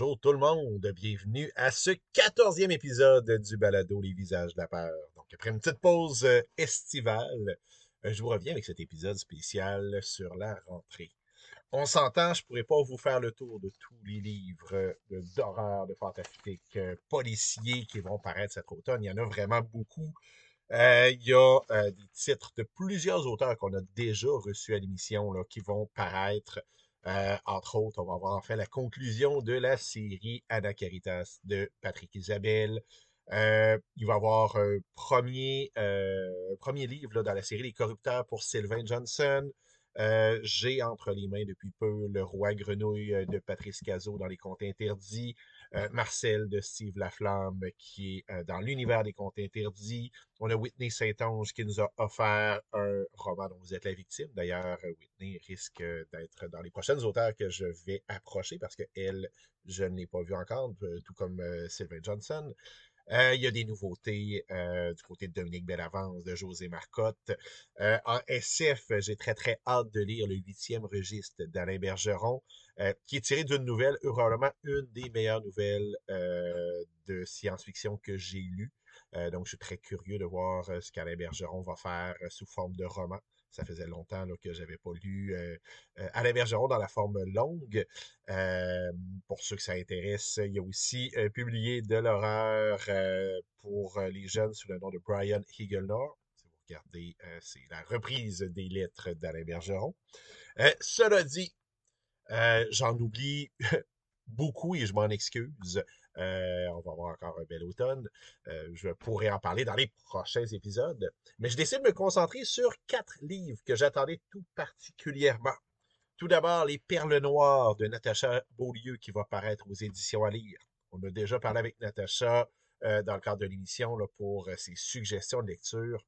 Bonjour tout le monde, bienvenue à ce quatorzième épisode du balado Les visages de la peur. Donc après une petite pause euh, estivale, euh, je vous reviens avec cet épisode spécial sur la rentrée. On s'entend, je pourrais pas vous faire le tour de tous les livres d'horreur, de fantastique, euh, policiers qui vont paraître cet automne. Il y en a vraiment beaucoup. il y a des titres de plusieurs auteurs qu'on a déjà reçus à l'émission qui vont paraître euh, entre autres, on va voir enfin la conclusion de la série Anna Caritas de Patrick Isabelle. Euh, il va y avoir un premier, euh, premier livre dans la série Les Corrupteurs pour Sylvain Johnson. J'ai entre les mains depuis peu Le Roi Grenouille de Patrice Cazot dans les Contes Interdits. Euh, Marcel de Steve Laflamme qui est euh, dans l'univers des contes interdits. On a Whitney Saint-Onge qui nous a offert un roman dont vous êtes la victime. D'ailleurs, euh, Whitney risque d'être dans les prochaines auteurs que je vais approcher parce qu'elle, je ne l'ai pas vue encore, tout comme Sylvain Johnson. Il y a des nouveautés du côté de Dominique Bellavance, de José Marcotte. en SF, j'ai très très hâte de lire le huitième registre d'Alain Bergeron. Euh, qui est tiré d'une nouvelle, probablement une des meilleures nouvelles euh, de science-fiction que j'ai lues. Euh, donc, je suis très curieux de voir ce qu'Alain Bergeron va faire sous forme de roman. Ça faisait longtemps que je n'avais pas lu Alain Bergeron dans la forme longue. pour ceux que ça intéresse, il a aussi publié de l'horreur pour les jeunes sous le nom de Brian Higelnor. Si vous regardez, c'est la reprise des lettres d'Alain Bergeron. cela dit, euh, j'en oublie beaucoup et je m'en excuse. Euh, on va avoir encore un bel automne. Euh, je pourrais en parler dans les prochains épisodes. Mais je décide de me concentrer sur quatre livres que j'attendais tout particulièrement. Tout d'abord, Les Perles Noires de Natacha Beaulieu qui va paraître aux éditions à lire. On a déjà parlé avec Natacha dans le cadre de l'émission pour ses suggestions de lecture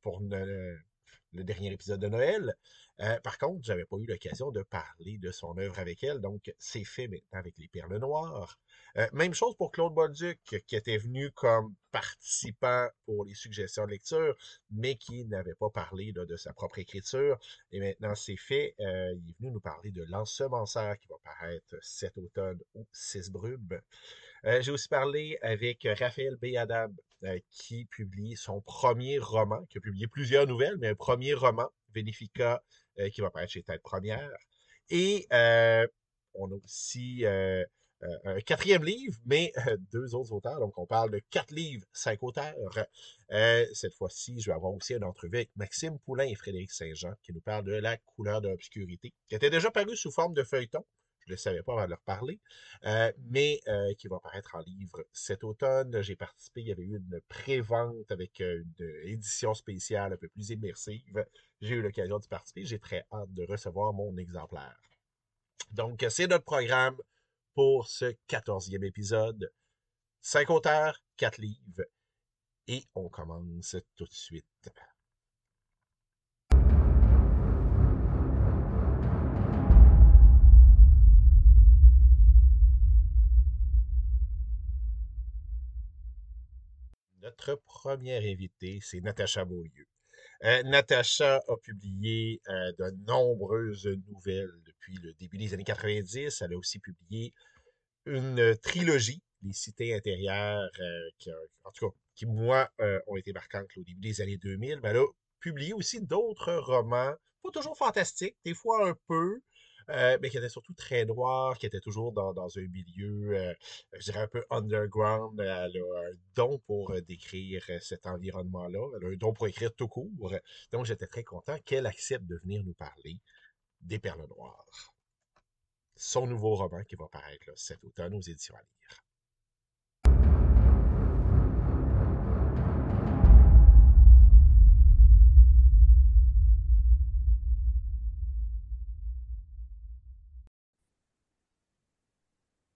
pour le dernier épisode de Noël. Euh, par contre, j'avais pas eu l'occasion de parler de son œuvre avec elle, donc c'est fait maintenant avec les perles noires. Euh, même chose pour Claude Bolduc, qui était venu comme participant pour les suggestions de lecture, mais qui n'avait pas parlé de sa propre écriture. Et maintenant, c'est fait. Euh, il est venu nous parler de L'Ensemenceur qui va paraître cet automne au 6 Brubes. J'ai aussi parlé avec Raphaël B. qui publie son premier roman, qui a publié plusieurs nouvelles, mais un premier roman, Venifica euh, qui va paraître chez Tête Première. Et euh, on a aussi euh, un quatrième livre, mais deux autres auteurs. Donc, on parle de quatre livres, cinq auteurs. cette fois-ci, je vais avoir aussi une entrevue avec Maxime Poulain et Frédéric Saint-Jean qui nous parlent de la couleur de l'obscurité, qui était déjà paru sous forme de feuilleton. Le savais pas avant de leur parler, mais qui va paraître en livre cet automne. J'ai participé, il y avait eu une pré-vente avec une édition spéciale un peu plus immersive j'ai eu l'occasion de participer. J'ai très hâte de recevoir mon exemplaire. Donc, c'est notre programme pour ce quatorzième épisode. Cinq auteurs, quatre livres. Et on commence tout de suite. Notre première invitée, c'est Natacha Beaulieu. Euh, Natacha a publié euh, de nombreuses nouvelles depuis le début des années 90. Elle a aussi publié une trilogie, Les Cités intérieures, euh, qui, en tout cas, qui, moi, ont été marquantes au début des années 2000. Mais elle a publié aussi d'autres romans, pas toujours fantastiques, des fois un peu, euh, mais qui était surtout très noir, qui était toujours dans, un milieu, euh, je dirais, un peu underground. Elle a un don pour euh, décrire cet environnement-là. Elle a un don pour écrire tout court. Donc, j'étais très content qu'elle accepte de venir nous parler des Perles Noires. Son nouveau roman qui va paraître cet automne aux éditions à lire.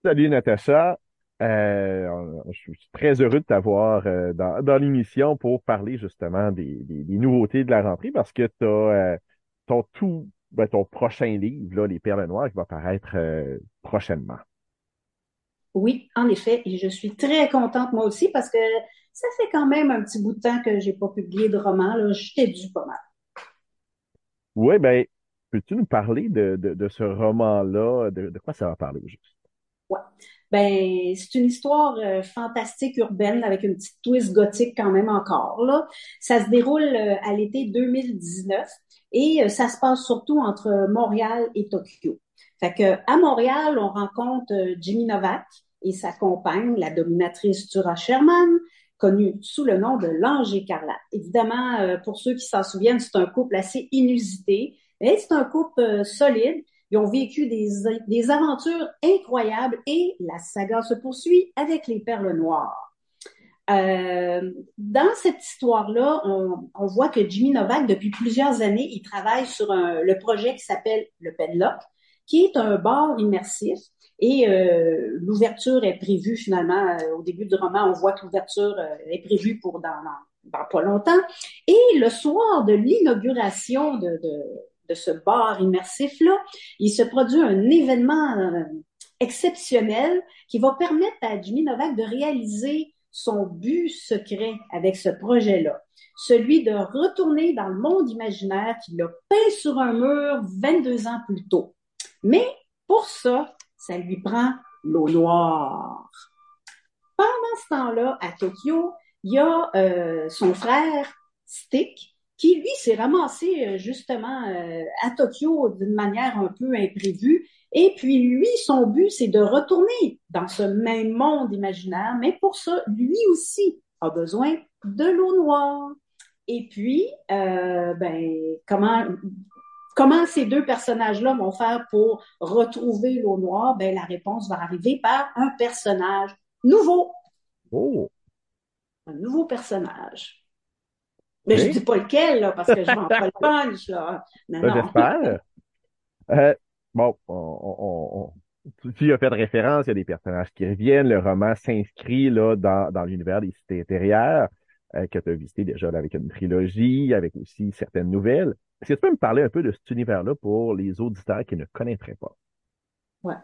Salut Natacha. Euh, je suis très heureux de t'avoir euh, dans, l'émission pour parler justement des, nouveautés de la rentrée parce que tu as euh, ton tout ben, ton prochain livre, Les Perles Noires, qui va paraître prochainement. Oui, en effet, et je suis très contente moi aussi parce que ça fait quand même un petit bout de temps que je n'ai pas publié de roman. Là. Je t'ai dû pas mal. Oui, ben, peux-tu nous parler de, ce roman-là? De, de, quoi ça va parler juste? Ouais. Ben, c'est une histoire euh, fantastique urbaine avec une petite twist gothique quand même encore là. Ça se déroule euh, à l'été 2019 et euh, ça se passe surtout entre Montréal et Tokyo. Fait que à Montréal, on rencontre Jimmy Novak et sa compagne, la dominatrice Tura Sherman, connue sous le nom de l'Ange écarlate. Évidemment, pour ceux qui s'en souviennent, c'est un couple assez inusité, mais c'est un couple solide ils ont vécu des, des aventures incroyables et la saga se poursuit avec les perles noires. Euh, dans cette histoire-là, on, on, voit que Jimmy Novak, depuis plusieurs années, il travaille sur un, le projet qui s'appelle le Penlock, qui est un bar immersif. Et euh, l'ouverture est prévue finalement euh, au début du roman. On voit que l'ouverture euh, est prévue pour dans, dans, dans, pas longtemps. Et le soir de l'inauguration de, de de ce bar immersif-là, il se produit un événement euh, exceptionnel qui va permettre à Jimmy Novak de réaliser son but secret avec ce projet-là, celui de retourner dans le monde imaginaire qu'il a peint sur un mur 22 ans plus tôt. Mais pour ça, ça lui prend l'eau noire. Pendant ce temps-là, à Tokyo, il y a euh, son frère Stick qui lui s'est ramassé euh, justement euh, à Tokyo d'une manière un peu imprévue. Et puis lui, son but, c'est de retourner dans ce même monde imaginaire, mais pour ça, lui aussi a besoin de l'eau noire. Et puis, euh, ben, comment comment ces deux personnages-là vont faire pour retrouver l'eau noire? Ben, la réponse va arriver par un personnage nouveau. Oh. Un nouveau personnage. Mais je dis pas lequel, là, parce que je vends pas le punch, là. Non, ben, J'espère. Euh, bon, on, on, tu as fait de référence, il y a des personnages qui reviennent. Le roman s'inscrit là dans, dans l'univers des cités intérieures euh, que tu as visité déjà là, avec une trilogie, avec aussi certaines nouvelles. Est-ce que tu peux me parler un peu de cet univers-là pour les auditeurs qui ne connaîtraient pas? Ouais.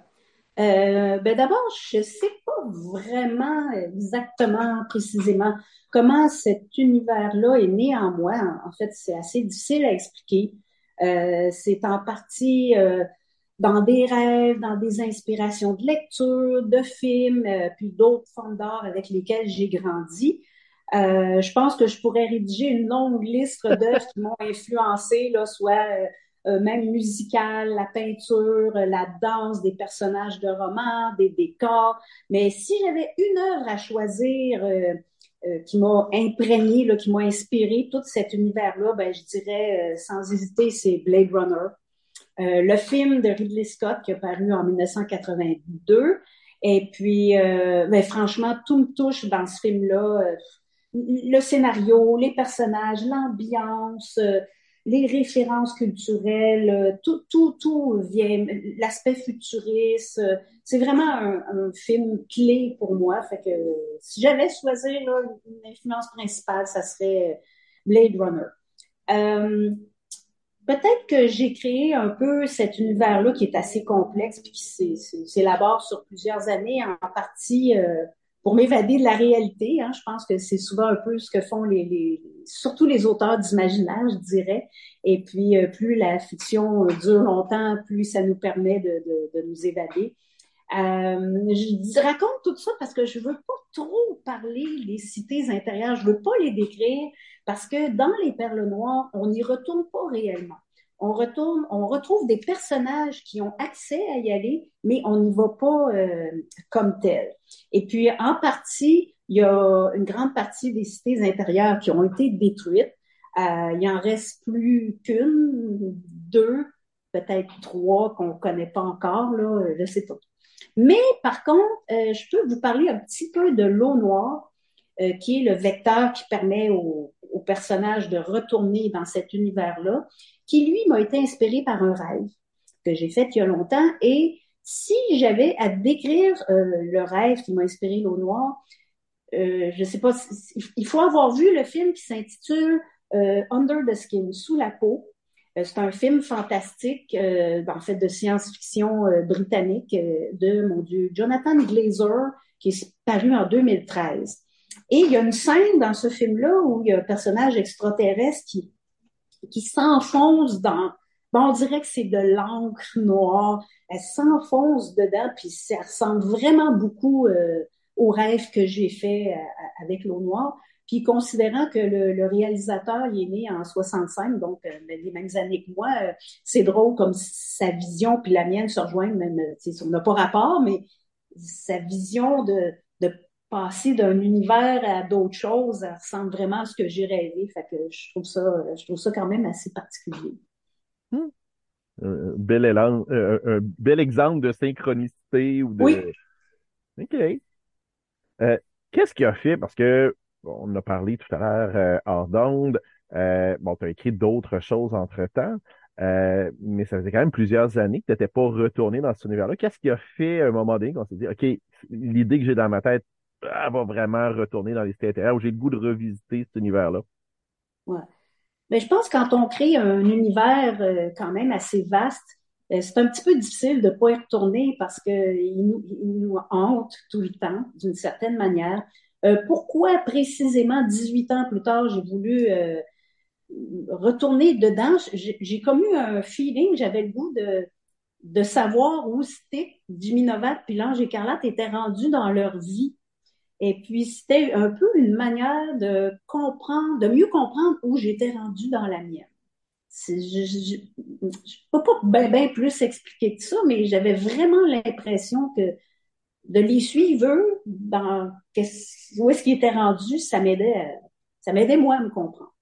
Euh, ben d'abord, je sais pas vraiment exactement, précisément, comment cet univers-là est né en moi. En, fait, c'est assez difficile à expliquer. Euh, c'est en partie euh, dans des rêves, dans des inspirations de lecture, de films, euh, puis d'autres formes d'art avec lesquelles j'ai grandi. Euh, je pense que je pourrais rédiger une longue liste d'œuvres qui m'ont influencé, là, soit euh, même musicale, la peinture, la danse, des personnages de romans, des décors. Mais si j'avais une œuvre à choisir euh, euh, qui m'a imprégné, là, qui m'a inspiré tout cet univers-là, ben je dirais sans hésiter, c'est Blade Runner. le film de Ridley Scott qui a paru en 1982. Et puis, ben, franchement, tout me touche dans ce film-là. le scénario, les personnages, l'ambiance, les références culturelles, euh, tout, tout, tout vient, l'aspect futuriste. Euh, c'est vraiment un, film clé pour moi. Fait que si j'avais choisi une influence principale, ça serait Blade Runner. Euh, peut-être que j'ai créé un peu cet univers-là qui est assez complexe puis qui s'élabore sur plusieurs années, en partie euh, pour m'évader de la réalité. Hein, je pense que c'est souvent un peu ce que font les, surtout les auteurs d'imaginaire, je dirais. Et puis, euh, plus la fiction dure longtemps, plus ça nous permet de, de, de nous évader. Euh, je raconte tout ça parce que je veux pas trop parler des cités intérieures, je veux pas les décrire parce que dans les perles noires, on n'y retourne pas réellement on retrouve des personnages qui ont accès à y aller, mais on n'y va pas euh, comme tel. Et puis, en partie, il y a une grande partie des cités intérieures qui ont été détruites. Euh, il en reste plus qu'une, deux, peut-être trois qu'on connaît pas encore, là, pas. Mais par contre, euh, je peux vous parler un petit peu de l'eau noire, euh, qui est le vecteur qui permet aux au personnages de retourner dans cet univers-là qui lui m'a été inspiré par un rêve que j'ai fait il y a longtemps. Et si j'avais à décrire euh, le rêve qui m'a inspiré l'eau noire, euh, je sais pas, il faut avoir vu le film qui s'intitule euh, Under the Skin, sous la peau. Euh, c'est un film fantastique, euh, en fait, de science-fiction britannique de, mon Dieu, Jonathan Glazer, qui est paru en 2013. Et il y a une scène dans ce film-là où il y a un personnage extraterrestre qui qui s'enfonce dans bon, on dirait que c'est de l'encre noire. Elle s'enfonce dedans, puis ça ressemble vraiment beaucoup euh, au rêve que j'ai fait euh, avec l'eau noire. Puis considérant que le, réalisateur il est né en 65, donc euh, les mêmes années que moi, euh, c'est drôle comme sa vision puis la mienne se rejoignent, même si on n'a pas rapport, mais sa vision de passer d'un univers à d'autres choses, elle ressemble vraiment à ce que j'ai rêvé. Fait que je trouve ça, je trouve ça quand même assez particulier. Hmm. Un, bel élan, un, bel exemple de synchronicité ou de. Oui. OK. Euh, qu'est-ce qui a fait? Parce que on a parlé tout à l'heure euh, hors d'onde. Euh, bon, tu as écrit d'autres choses entre-temps, euh, mais ça faisait quand même plusieurs années que tu n'étais pas retourné dans cet univers-là. Qu'est-ce qui a fait à un moment donné qu'on s'est dit, OK, l'idée que j'ai dans ma tête, elle va vraiment retourner dans les intérieures, où j'ai le goût de revisiter cet univers-là? Ouais. Mais je pense que quand on crée un univers quand même assez vaste, c'est un petit peu difficile de ne pas y retourner parce qu'il nous, il hante tout le temps, d'une certaine manière. Euh, pourquoi précisément 18 ans plus tard, j'ai voulu euh, retourner dedans? J'ai comme eu un feeling, j'avais le goût de, de savoir où c'était Jimmy Novak puis l'Ange écarlate étaient rendus dans leur vie. Et puis, c'était un peu une manière de comprendre, de mieux comprendre où j'étais rendu dans la mienne. Je ne peux pas bien ben plus expliquer que ça, mais j'avais vraiment l'impression que de les suivre eux dans où est-ce qu'ils étaient rendus, ça m'aidait, ça m'aidait moi à me comprendre.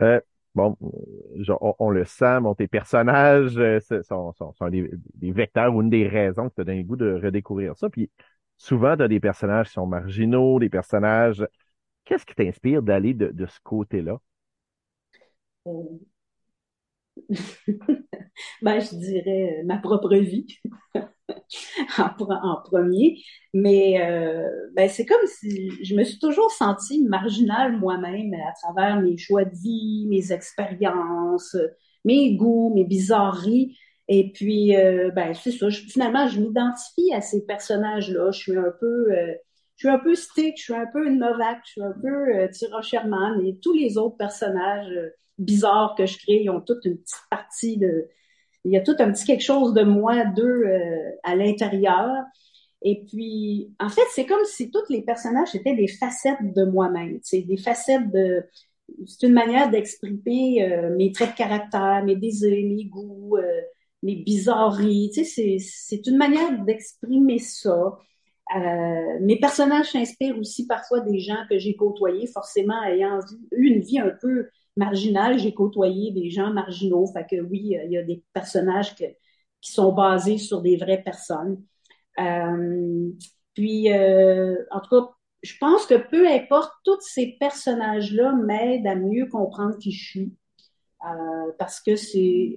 Euh, bon, on, le sent, bon, tes personnages euh, sont, sont, des, vecteurs ou une des raisons que tu as donné le goût de redécouvrir ça. Puis souvent, tu as des personnages qui sont marginaux, des personnages. Qu'est-ce qui t'inspire d'aller de, ce côté-là? Euh, ben, je dirais ma propre vie. en, premier. Mais euh, ben, c'est comme si je me suis toujours sentie marginale moi-même à travers mes choix de vie, mes expériences, mes goûts, mes bizarreries. Et puis, euh, ben, c'est ça. finalement, je m'identifie à ces personnages-là. Je suis un peu, euh, je suis un peu Stick, je suis un peu Novak, je suis un peu euh, Tira Sherman et tous les autres personnages bizarres que je crée, ils ont toute une petite partie de, il y a tout un petit quelque chose de moi d'eux euh, à l'intérieur. Et puis, en fait, c'est comme si tous les personnages étaient des facettes de moi-même. C'est des facettes de. C'est une manière d'exprimer euh, mes traits de caractère, mes désirs, mes goûts, euh, mes bizarreries. Tu sais, c'est une manière d'exprimer ça. mes personnages s'inspirent aussi parfois des gens que j'ai côtoyés, forcément ayant eu une vie un peu marginal, j'ai côtoyé des gens marginaux. Fait que oui, il y a des personnages qui sont basés sur des vraies personnes. Euh, puis, euh, en tout cas, je pense que peu importe, tous ces personnages-là m'aident à mieux comprendre qui je suis. Euh, parce que c'est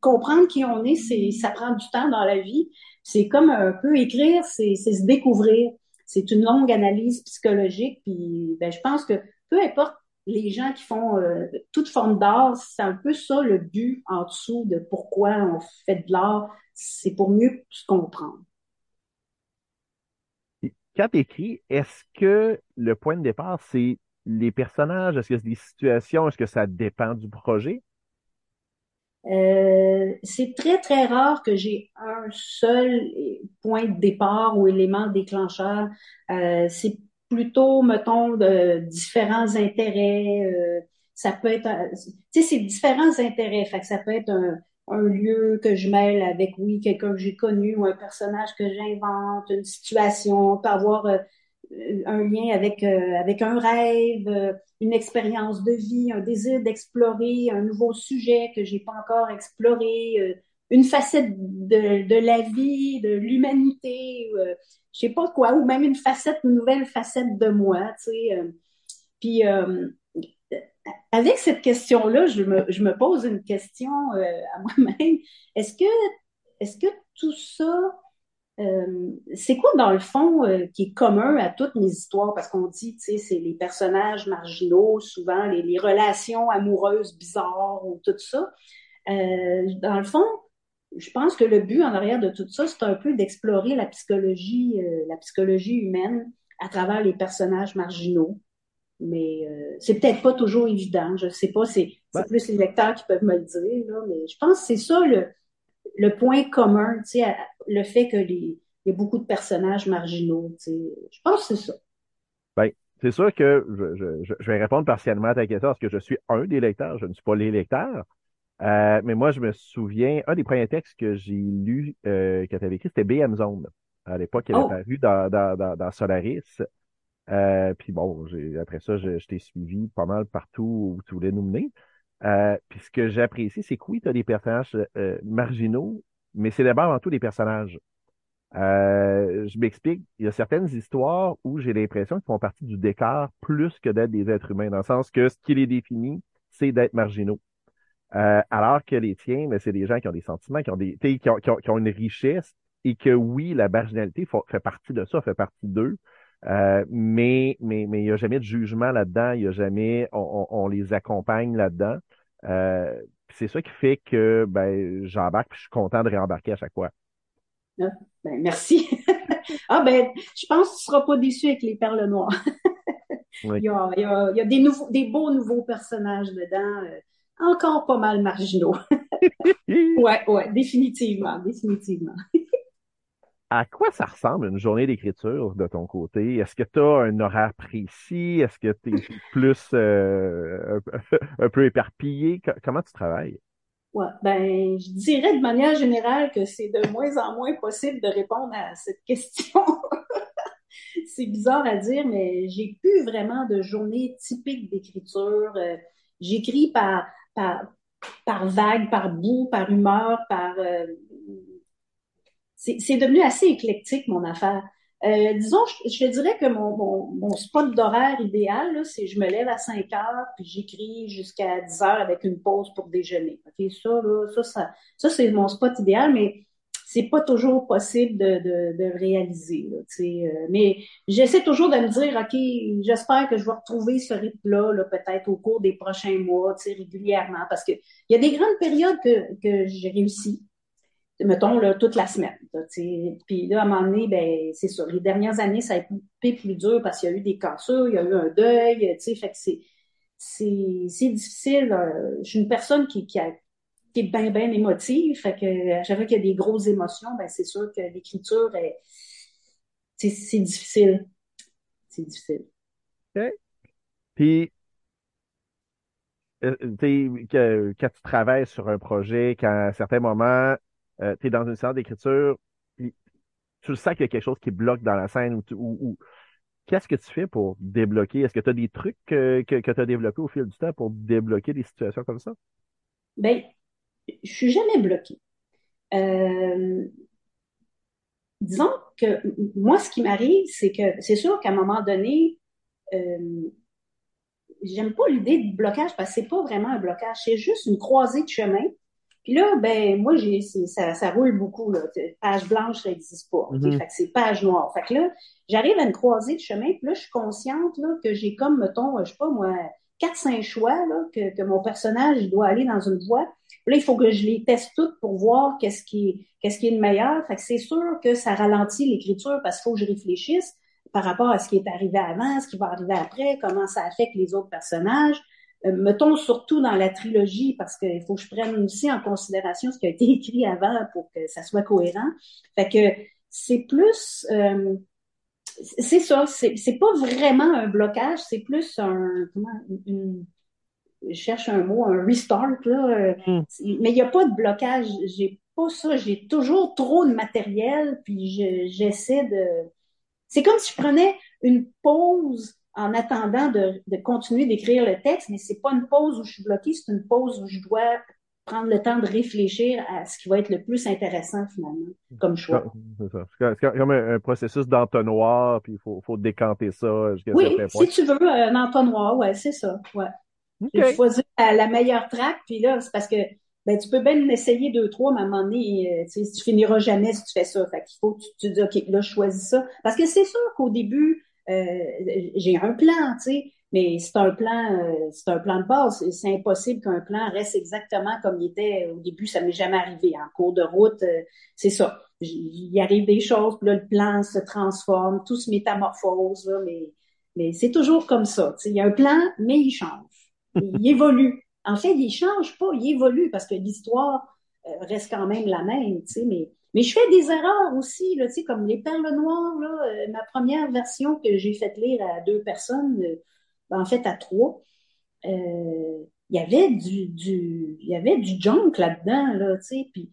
comprendre qui on est, c'est ça prend du temps dans la vie. C'est comme un peu écrire, c'est se découvrir. C'est une longue analyse psychologique. Puis, ben, je pense que peu importe les gens qui font euh, toute forme d'art, c'est un peu ça le but en dessous de pourquoi on fait de l'art, c'est pour mieux se comprendre. Quand tu écris, est-ce que le point de départ, c'est les personnages, est-ce que c'est des situations, est-ce que ça dépend du projet? Euh, c'est très, très rare que j'ai un seul point de départ ou élément déclencheur. Euh, c'est plutôt, mettons, de différents intérêts. Euh, ça peut être, tu sais, c'est différents intérêts. Fait ça peut être un, lieu que je mêle avec, oui, quelqu'un que j'ai connu ou un personnage que j'invente, une situation, on peut avoir euh, un lien avec, euh, avec un rêve, une expérience de vie, un désir d'explorer un nouveau sujet que j'ai pas encore exploré, une facette de, de la vie, de l'humanité je sais pas quoi, ou même une facette, une nouvelle facette de moi, tu sais. Euh. puis euh, avec cette question-là, je me, je me pose une question euh, à moi-même. Est-ce que, est-ce que tout ça, c'est quoi dans le fond qui est commun à toutes mes histoires? Parce qu'on dit, tu sais, c'est les personnages marginaux, souvent les, les relations amoureuses bizarres ou tout ça. dans le fond, je pense que le but en arrière de tout ça, c'est un peu d'explorer la psychologie, euh, la psychologie humaine à travers les personnages marginaux. Mais euh, c'est peut-être pas toujours évident. Je sais pas, c'est Ouais. plus les lecteurs qui peuvent me le dire, là, mais je pense que c'est ça le, le point commun, tu sais, le fait que les, il y a beaucoup de personnages marginaux, tu sais. Je pense que c'est ça. Ben, c'est sûr que je, je- vais répondre partiellement à ta question parce que je suis un des lecteurs, je ne suis pas les lecteurs. Euh, mais moi, je me souviens, un des premiers textes que j'ai lu, euh, que tu avais écrit, c'était BM Zone. À l'époque, il avait Oh. paru dans, dans, dans, dans Solaris. Euh, puis bon, j'ai, après ça, je, je t'ai suivi pas mal partout où tu voulais nous mener. Euh, puis ce que j'apprécie, c'est que oui, tu as des personnages euh, marginaux, mais c'est d'abord avant tout des personnages. Euh, je m'explique, il y a certaines histoires où j'ai l'impression qu'ils font partie du décor plus que d'être des êtres humains, dans le sens que ce qui les définit, c'est d'être marginaux. Euh, alors que les tiens, mais c'est des gens qui ont des sentiments, qui ont des, qui ont, une richesse et que oui, la marginalité fa- fait partie de ça, fait partie d'eux. Euh, mais mais mais il n'y a jamais de jugement là-dedans, il n'y a jamais on, on, on les accompagne là-dedans. Euh, c'est ça qui fait que ben j'embarque, je suis content de réembarquer à chaque fois. Ah, ben, merci. ah ben, je pense que tu seras pas déçu avec les perles noires. Oui. Il y a, il y a, il y a des nouveaux, des beaux nouveaux personnages dedans, euh, encore pas mal marginaux. Ouais, ouais, définitivement, définitivement. À quoi ça ressemble une journée d'écriture de ton côté? Est-ce que tu as un horaire précis? Est-ce que tu es plus euh, un, peu éparpillé? Co- Comment tu travailles? Ouais, ben, je dirais de manière générale que c'est de moins en moins possible de répondre à cette question. C'est bizarre à dire, mais j'ai plus vraiment de journée typique d'écriture. Euh, j'écris par, par, par vague, par bout, par humeur, par... euh, c'est devenu assez éclectique, mon affaire. Euh, disons, je, je dirais que mon, spot d'horaire idéal, c'est je me lève à 5 heures, puis j'écris jusqu'à 10 heures avec une pause pour déjeuner. Ça, ça, c'est mon spot idéal, mais c'est pas toujours possible de, de, de le réaliser. Euh, mais j'essaie toujours de me dire, OK, j'espère que je vais retrouver ce rythme-là, là, peut-être au cours des prochains mois, régulièrement, parce que il y a des grandes périodes que, que j'ai réussi mettons, là, toute la semaine. Puis là, à un moment donné, ben, c'est sûr, les dernières années, ça a été plus dur parce qu'il y a eu des cassures, il y a eu un deuil, tu sais, fait que c'est, c'est, difficile. euh, je suis une personne qui, qui, est bien, bien émotive, fait que qu'il y a des grosses émotions, ben, c'est sûr que l'écriture est, c'est, c'est difficile. C'est difficile. OK? Puis, euh, que- quand tu travailles sur un projet, qu'à un certain moment, tu es dans une séance d'écriture, puis tu sens qu'il y a quelque chose qui bloque dans la scène ou, qu'est-ce que tu fais pour débloquer? Est-ce que tu as des trucs que, tu as développés au fil du temps pour débloquer des situations comme ça? Ben, je suis jamais bloquée. Euh, disons que moi, ce qui m'arrive, c'est que c'est sûr qu'à un moment donné, euh, j'aime pas l'idée de blocage parce que c'est pas vraiment un blocage, c'est juste une croisée de chemin. Puis là, ben moi, j'ai ça, ça roule beaucoup là. Page blanche, ça n'existe pas. Mhm. Fait que c'est page noire. Fait que là, j'arrive à une croisée de chemin, puis là, je suis consciente là, que j'ai comme, mettons, je sais pas moi, quatre, cinq choix là, que, que mon personnage doit aller dans une voie. Puis là, il faut que je les teste toutes pour voir qu'est-ce qui est, qu'est-ce qui est le meilleur. Fait que c'est sûr que ça ralentit l'écriture parce qu'il faut que je réfléchisse par rapport à ce qui est arrivé avant, ce qui va arriver après, comment ça affecte les autres personnages. Euh, mettons surtout dans la trilogie, parce qu'il faut que je prenne aussi en considération ce qui a été écrit avant pour que ça soit cohérent. Fait que c'est plus... euh, c'est ça, c'est pas vraiment un blocage, c'est plus un... Comment, une, je cherche un mot, un restart, là. euh, Mm. Mais il n'y a pas de blocage. J'ai pas ça. J'ai toujours trop de matériel, puis je- j'essaie de... C'est comme si je prenais une pause en attendant de, de continuer d'écrire le texte, mais c'est pas une pause où je suis bloquée, c'est une pause où je dois prendre le temps de réfléchir à ce qui va être le plus intéressant finalement, comme choix. Comme- C'est comme- un, processus d'entonnoir, puis il faut, faut décanter ça jusqu'à Oui, point. si tu veux, un entonnoir, ouais, c'est ça, ouais. OK. J'ai choisi la, la meilleure track, puis là, c'est parce que ben, tu peux bien essayer deux, trois, mais à un moment donné, euh, tu sais, tu finiras jamais si tu fais ça. Fait qu'il faut que tu, tu dis, OK, là, je choisis ça. Parce que c'est sûr qu'au début, euh, j'ai un plan, tu sais, mais c'est un plan, euh, c'est un plan de base. C'est- impossible qu'un plan reste exactement comme il était au début. Ça m'est jamais arrivé. En cours de route, euh, c'est ça. Il arrive des choses, puis là, le plan se transforme, tout se métamorphose, là, mais c'est toujours comme ça. Il y a un plan, mais il change. Il évolue. En fait, il change pas, il évolue parce que l'histoire euh, reste quand même la même, tu sais, mais, mais je fais des erreurs aussi, là, tu sais, comme les perles noires, là, euh, ma première version que j'ai fait lire à deux personnes, euh, ben, en fait à trois, il y avait du, du, il y avait du junk là-dedans, là, tu sais, puis,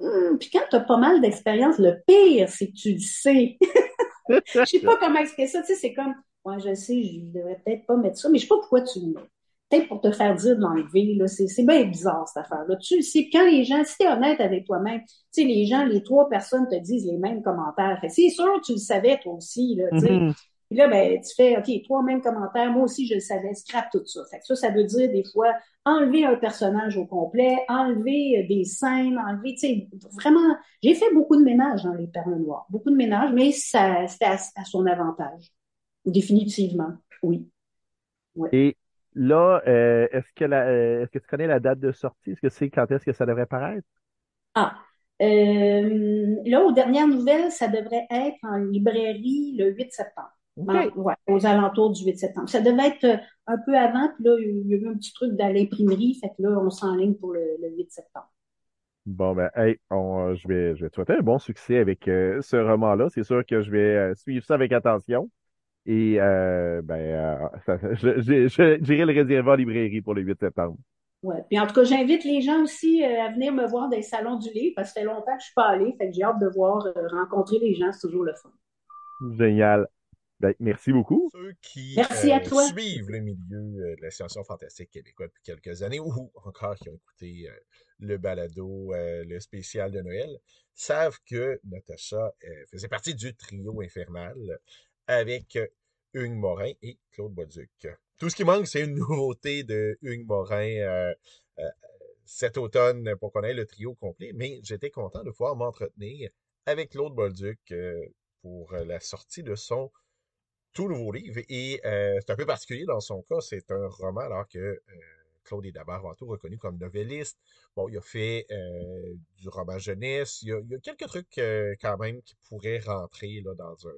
hum, puis quand tu as pas mal d'expérience, le pire, c'est que tu le sais. Je sais pas comment expliquer ça, tu sais, c'est comme, moi, je sais, je devrais peut-être pas mettre ça, mais je sais pas pourquoi tu le mets peut-être pour te faire dire de l'enlever. Là, c'est, c'est bien bizarre cette affaire-là. Tu sais, quand les gens, si t'es honnête avec toi-même, tu sais, les gens, les trois personnes te disent les mêmes commentaires. Fait, c'est sûr, tu le savais toi aussi, là, tu sais. Mm-hmm. Puis là, ben, tu fais, OK, trois mêmes commentaires, moi aussi, je le savais, scrap tout ça. Fait que ça, ça veut dire des fois enlever un personnage au complet, enlever des scènes, enlever, tu sais, vraiment, j'ai fait beaucoup de ménage dans les perles noires, beaucoup de ménage, mais ça, c'était à, son avantage. Définitivement, oui. Ouais. Là, euh, est-ce que la, euh, est-ce que tu connais la date de sortie? Est-ce que c'est quand est-ce que ça devrait paraître? Ah, euh, là, aux dernières nouvelles, ça devrait être en librairie le 8 septembre. ouais, aux alentours du 8 septembre. Ça devait être un peu avant, puis là, il y a eu un petit truc dans l'imprimerie, fait que là, on s'enligne pour le, 8 septembre. Bon, ben, hey, je, vais, je vais te souhaiter un bon succès avec ce roman-là. C'est sûr que je vais suivre ça avec attention. Et euh, ben, euh, j'irai le réserver en librairie pour le 8 septembre. Ouais. Puis en tout cas, j'invite les gens aussi euh, à venir me voir dans les salons du livre parce que ça fait longtemps que je ne suis pas allée. Fait que j'ai hâte de voir, euh, rencontrer les gens, c'est toujours le fun. Génial. Ben, merci beaucoup. Ceux qui merci à toi. suivent le milieu de la science fantastique québécois depuis quelques années, ou encore qui ont écouté le balado, le spécial de Noël, savent que Natacha faisait partie du trio infernal avec Hugues Morin et Claude Bolduc. Tout ce qui manque, c'est une nouveauté de Hugues Morin euh, euh, cet automne pour qu'on ait le trio complet, mais j'étais content de pouvoir m'entretenir avec Claude Bolduc euh, pour la sortie de son tout nouveau livre. Et c'est un peu particulier dans son cas, c'est un roman alors que Claude est d'abord avant tout reconnu comme novelliste. Bon, il a fait du roman jeunesse. Il y a, quelques trucs quand même qui pourraient rentrer là, dans un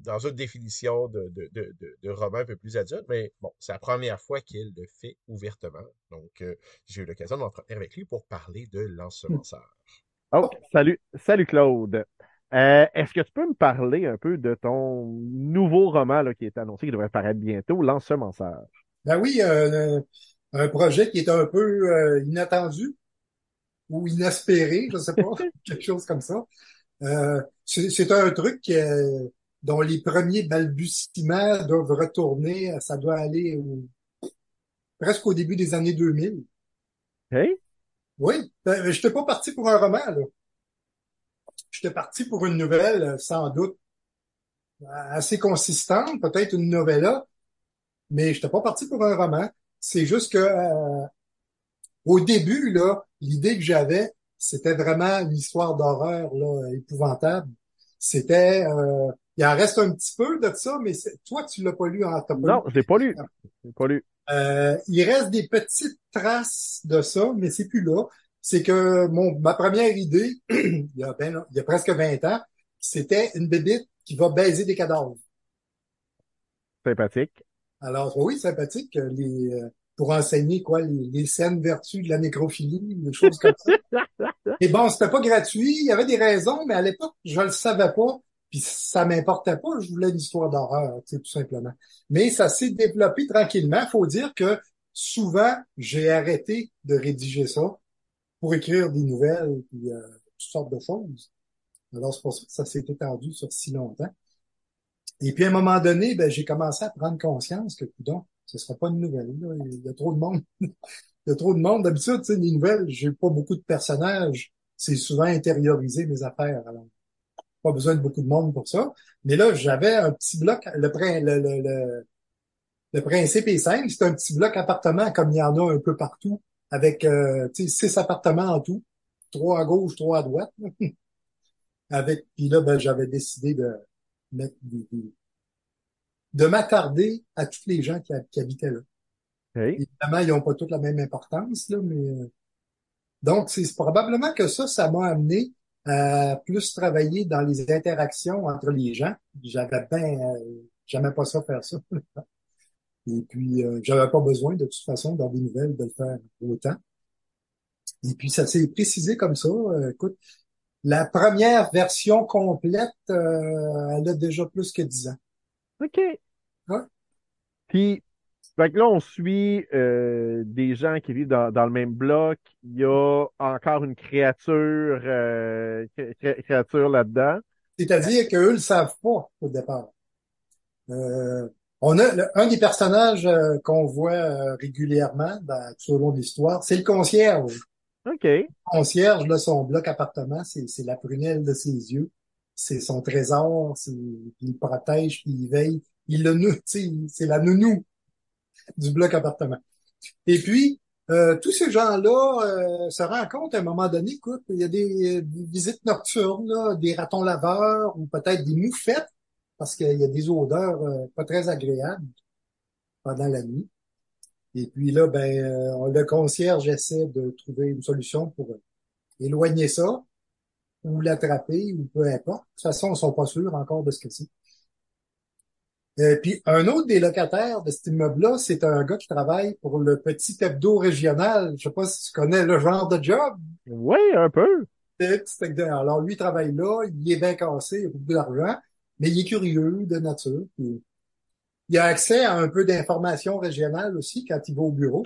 dans une définition de, de, de, de, roman un peu plus adulte, mais bon, c'est la première fois qu'il le fait ouvertement. Donc, euh, j'ai eu l'occasion de m'entretenir avec lui pour parler de l'ensemenceur. Oh, salut, salut Claude. Euh, est-ce que tu peux me parler un peu de ton nouveau roman là, qui est annoncé, qui devrait paraître bientôt, L'ensemenceur? Ben oui, un projet qui est un peu inattendu ou inespéré, je ne sais pas, quelque chose comme ça. c'est un truc qui est dont les premiers balbutiements doivent retourner, ça doit aller presque au début des années 2000. Hey? Oui, ben, je n'étais pas parti pour un roman, là. J'étais parti pour une nouvelle, sans doute, assez consistante, peut-être une novella, mais je n'étais pas parti pour un roman. C'est juste que euh, au début, là, l'idée que j'avais, c'était vraiment une histoire d'horreur là, épouvantable. C'était euh, il en reste un petit peu de ça, mais toi, tu l'as pas lu en pas Non, je l'ai pas lu. pas lu. Euh, il reste des petites traces de ça, mais c'est plus là. C'est que mon ma première idée, il, y a ben, il y a presque 20 ans, c'était une bébite qui va baiser des cadavres. Sympathique. Alors oui, sympathique. Les, euh, pour enseigner quoi les, les saines vertus de la nécrophilie, des choses comme ça. Et bon, c'était pas gratuit. Il y avait des raisons, mais à l'époque, je le savais pas. Puis ça m'importait pas, je voulais une histoire d'horreur, tout simplement. Mais ça s'est développé tranquillement. Faut dire que souvent, j'ai arrêté de rédiger ça pour écrire des nouvelles puis euh, toutes sortes de choses. Alors c'est pour ça que ça s'est étendu sur si longtemps. Et puis à un moment donné, ben, j'ai commencé à prendre conscience que, donc, ce sera pas une nouvelle. Il y a trop de monde. Il y a trop de monde. D'habitude, les nouvelles, j'ai pas beaucoup de personnages. C'est souvent intérioriser mes affaires. Alors, pas besoin de beaucoup de monde pour ça. Mais là, j'avais un petit bloc, le, le, le, le, principe est simple, c'est un petit bloc appartement comme il y en a un peu partout, avec euh, six appartements en tout, trois à gauche, trois à droite. avec, puis là, ben, j'avais décidé de mettre des, de m'attarder à tous les gens qui, qui habitaient là. Évidemment, ils n'ont pas toutes la même importance, là, mais euh, donc c'est probablement que ça, ça m'a amené euh, plus travailler dans les interactions entre les gens. J'avais bien, euh, J'aimais pas ça faire ça. Et puis, euh, j'avais pas besoin de toute façon dans des nouvelles de le faire autant. Et puis, ça s'est précisé comme ça. Euh, écoute, la première version complète, euh, elle a déjà plus que 10 ans. OK. Ouais. Puis, fait que là, on suit euh, des gens qui vivent dans, dans le même bloc. Il y a encore une créature, euh, cré- créature là-dedans. C'est-à-dire qu'eux le savent pas au départ. Euh, on a le- un des personnages qu'on voit régulièrement dans, tout au long de l'histoire, c'est le concierge. OK. Le concierge, là, son bloc appartement, c'est la prunelle de ses yeux. C'est son trésor, il protège, il veille. Il le c'est la nounou du bloc appartement. Et puis, euh, tous ces gens-là euh, se rendent compte à un moment donné, écoute, il y a des, des visites nocturnes, là, des ratons laveurs ou peut-être des moufettes, parce qu'il y a des odeurs euh, pas très agréables pendant la nuit. Et puis là, ben, euh, le concierge essaie de trouver une solution pour euh, éloigner ça ou l'attraper ou peu importe. De toute façon, ils sont pas sûrs encore de ce que c'est. Euh, puis un autre des locataires de cet immeuble-là, c'est un gars qui travaille pour le petit hebdo régional. Je sais pas si tu connais le genre de job. Oui, un peu. Alors lui, il travaille là, il est bien cassé, il a beaucoup d'argent, mais il est curieux de nature. Puis il a accès à un peu d'informations régionales aussi quand il va au bureau.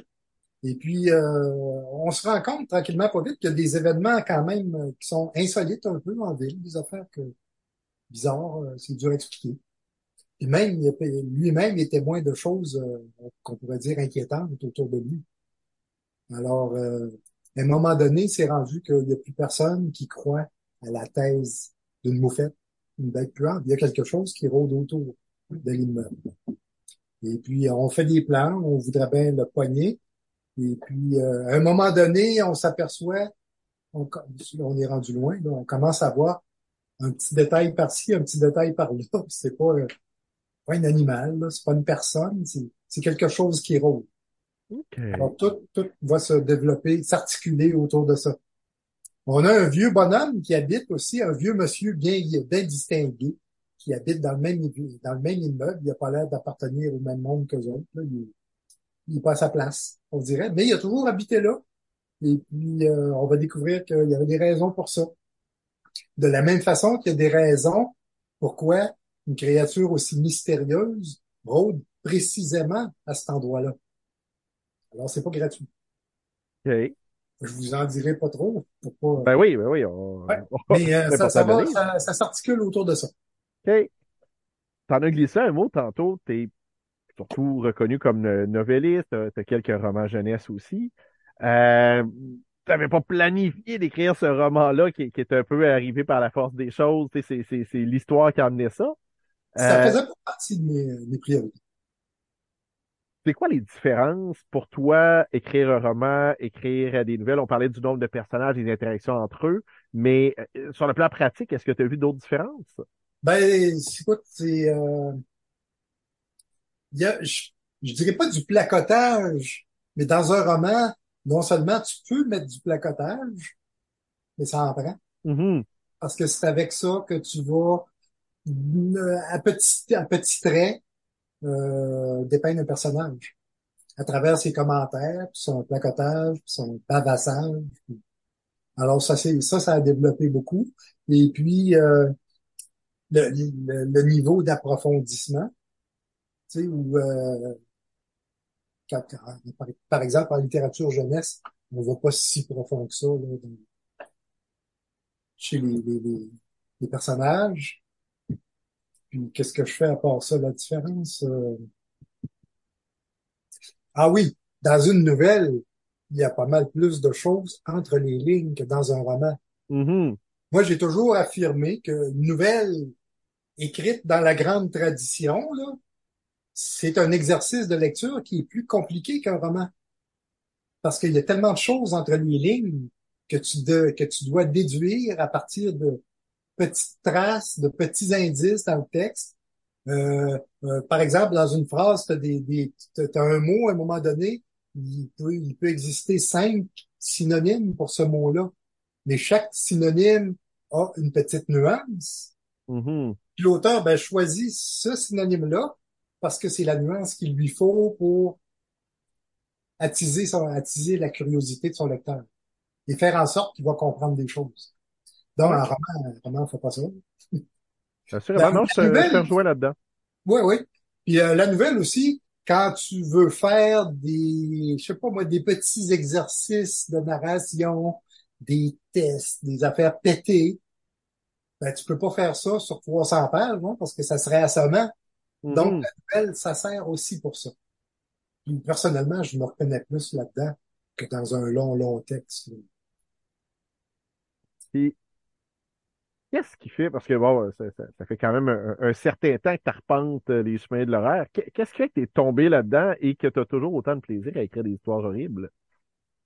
Et puis, euh, on se rend compte tranquillement, pas vite, qu'il y a des événements quand même euh, qui sont insolites un peu en ville, des affaires que bizarres, euh, c'est dur à expliquer. Et même, lui-même est témoin de choses euh, qu'on pourrait dire inquiétantes autour de lui. Alors, euh, à un moment donné, c'est rendu qu'il n'y a plus personne qui croit à la thèse d'une moufette, une bête puante. Il y a quelque chose qui rôde autour de l'immeuble. Et puis, on fait des plans, on voudrait bien le poigner. Et puis, euh, à un moment donné, on s'aperçoit, on, est rendu loin, là, on commence à voir un petit détail par-ci, un petit détail par-là. C'est pas, euh, pas un animal, c'est pas une personne, c'est quelque chose qui rôde. OK. Alors, tout, tout va se développer, s'articuler autour de ça. On a un vieux bonhomme qui habite aussi, un vieux monsieur bien, bien distingué, qui habite dans le même, dans le même immeuble. Il n'a pas l'air d'appartenir au même monde qu'eux autres. là. Il, il est pas à sa place, on dirait. Mais il a toujours habité là. Et puis, euh, on va découvrir qu'il y avait des raisons pour ça. De la même façon qu'il y a des raisons pourquoi une créature aussi mystérieuse rôde précisément à cet endroit-là. Alors, c'est pas gratuit. OK. Je vous en dirai pas trop pour pas. Ben oui, ben oui. On... Ouais. on- Mais euh, va, ça, ça s'articule autour de ça. OK. T'en as glissé un mot tantôt. T'es surtout reconnu comme no- novelliste. T'as t'as quelques romans jeunesse aussi. Euh, T'avais pas planifié d'écrire ce roman-là qui, qui est un peu arrivé par la force des choses. Tu sais, C'est l'histoire qui a amené ça. Ça Euh, faisait pas partie de mes, mes priorités. C'est quoi les différences pour toi, écrire un roman, écrire euh, des nouvelles? On parlait du nombre de personnages et des interactions entre eux, mais euh, sur le plan pratique, est-ce que tu as vu d'autres différences? Ben, écoute, c'est, euh, il y a, je, je dirais pas du placotage, mais dans un roman, non seulement tu peux mettre du placotage, mais ça en prend. Mhm. Parce que c'est avec ça que tu vas, euh, à petit, à petit trait, euh, dépeindre un personnage. À travers ses commentaires, puis son placotage, puis son bavassage. puis- Alors ça, c'est, ça, ça a développé beaucoup. Et puis, euh, le, le, le niveau d'approfondissement, tu sais, où, euh, quand- quand- par, par exemple, en littérature jeunesse, on va pas si profond que ça, là, dans- chez les, les, les, les personnages. Puis, qu'est-ce que je fais à part ça, la différence? euh, Ah oui, dans une nouvelle, il y a pas mal plus de choses entre les lignes que dans un roman. Mhm. Moi, j'ai toujours affirmé qu'une nouvelle écrite dans la grande tradition, là, c'est un exercice de lecture qui est plus compliqué qu'un roman. Parce qu'il y a tellement de choses entre les lignes que tu, de- que tu dois déduire à partir de petites traces, de petits indices dans le texte. Euh, euh, par exemple, dans une phrase, tu as, des, un mot à un moment donné, il peut, il peut exister cinq synonymes pour ce mot-là. Mais chaque synonyme a une petite nuance. Mhm. Puis l'auteur ben, choisit ce synonyme-là parce que c'est la nuance qu'il lui faut pour attiser, son, attiser la curiosité de son lecteur et faire en sorte qu'il va comprendre des choses. Donc, un roman, un roman, fait pas ça. Assurément, non, je te rejoins là-dedans. Oui, oui. Puis euh, la nouvelle aussi, quand tu veux faire des, je sais pas moi, des petits exercices de narration, des tests, des affaires pétées, ben, tu peux pas faire ça sur 300 pages, non? parce que ça serait assommant. Donc, mm-hmm. la nouvelle, ça sert aussi pour ça. Puis, personnellement, je me reconnais plus là-dedans que dans un long, long texte. Puis, qu'est-ce qui fait, parce que bon, ça, fait quand même un, certain temps que tu arpentes euh, les chemins de l'horaire, qu'est-ce qui fait que tu es tombé là-dedans et que tu as toujours autant de plaisir à écrire des histoires horribles?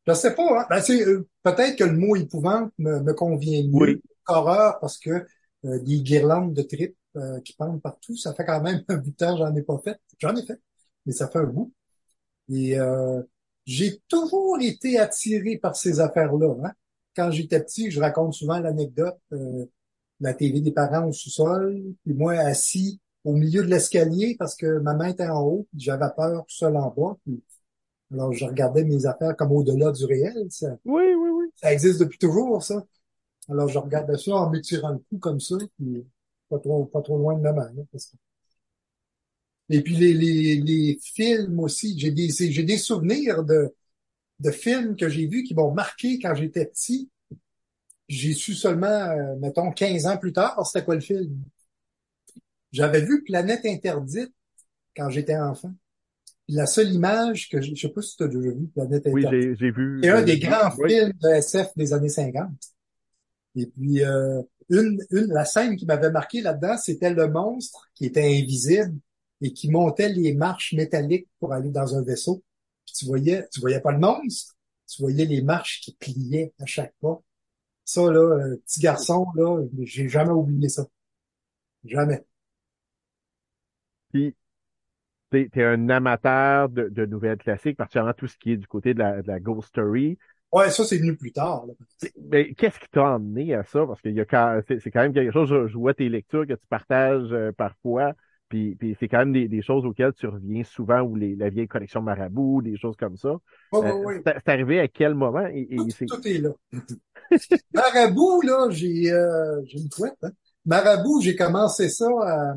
Je sais pas, hein? ben, euh, peut-être que le mot épouvante me, convient mieux. Oui. Horreur, parce que euh, des guirlandes de tripes qui pendent partout, ça fait quand même un bout de temps, j'en ai pas fait. J'en ai fait, mais ça fait un bout. Et j'ai toujours été attiré par ces affaires-là. Hein? Quand j'étais petit, je raconte souvent l'anecdote la télé des parents au sous-sol, puis moi assis au milieu de l'escalier parce que ma main était en haut, j'avais peur tout seul en bas. alors je regardais mes affaires comme au-delà du réel. Ça, oui, oui, oui. Ça existe depuis toujours, ça. Alors je regardais ça en m'étirant le cou comme ça, puis pas trop, pas trop loin de ma main. Et puis les, les, les films aussi, j'ai des, j'ai des souvenirs de, de films que j'ai vus qui m'ont marqué quand j'étais petit j'ai su seulement, euh, mettons, 15 ans plus tard, c'était quoi le film? J'avais vu Planète interdite quand j'étais enfant. La seule image que je, je sais pas si tu as déjà vu Planète interdite. Oui, j'ai vu. C'est un des grands films de SF des années 50. Et puis euh, une, la scène qui m'avait marqué là-dedans, c'était le monstre qui était invisible et qui montait les marches métalliques pour aller dans un vaisseau. Tu voyais, tu voyais pas le monstre, tu voyais les marches qui pliaient à chaque pas. Ça, là, euh, petit garçon, là, j'ai jamais oublié ça. Jamais. Puis, t'es es un amateur de, de, nouvelles classiques, particulièrement tout ce qui est du côté de la, de la Ghost Story. Ouais, ça, c'est venu plus tard. Mais qu'est-ce qui t'a emmené à ça? Parce que c'est quand même quelque chose, je, vois tes lectures que tu partages euh, parfois. Puis, puis c'est quand même des, des, choses auxquelles tu reviens souvent, ou les, la vieille collection Marabout, des choses comme ça. Oui, oui, oui. C'est arrivé à quel moment? Et, tout, est là. Marabout, là, j'ai euh, une couette. Hein? Marabout, j'ai commencé ça à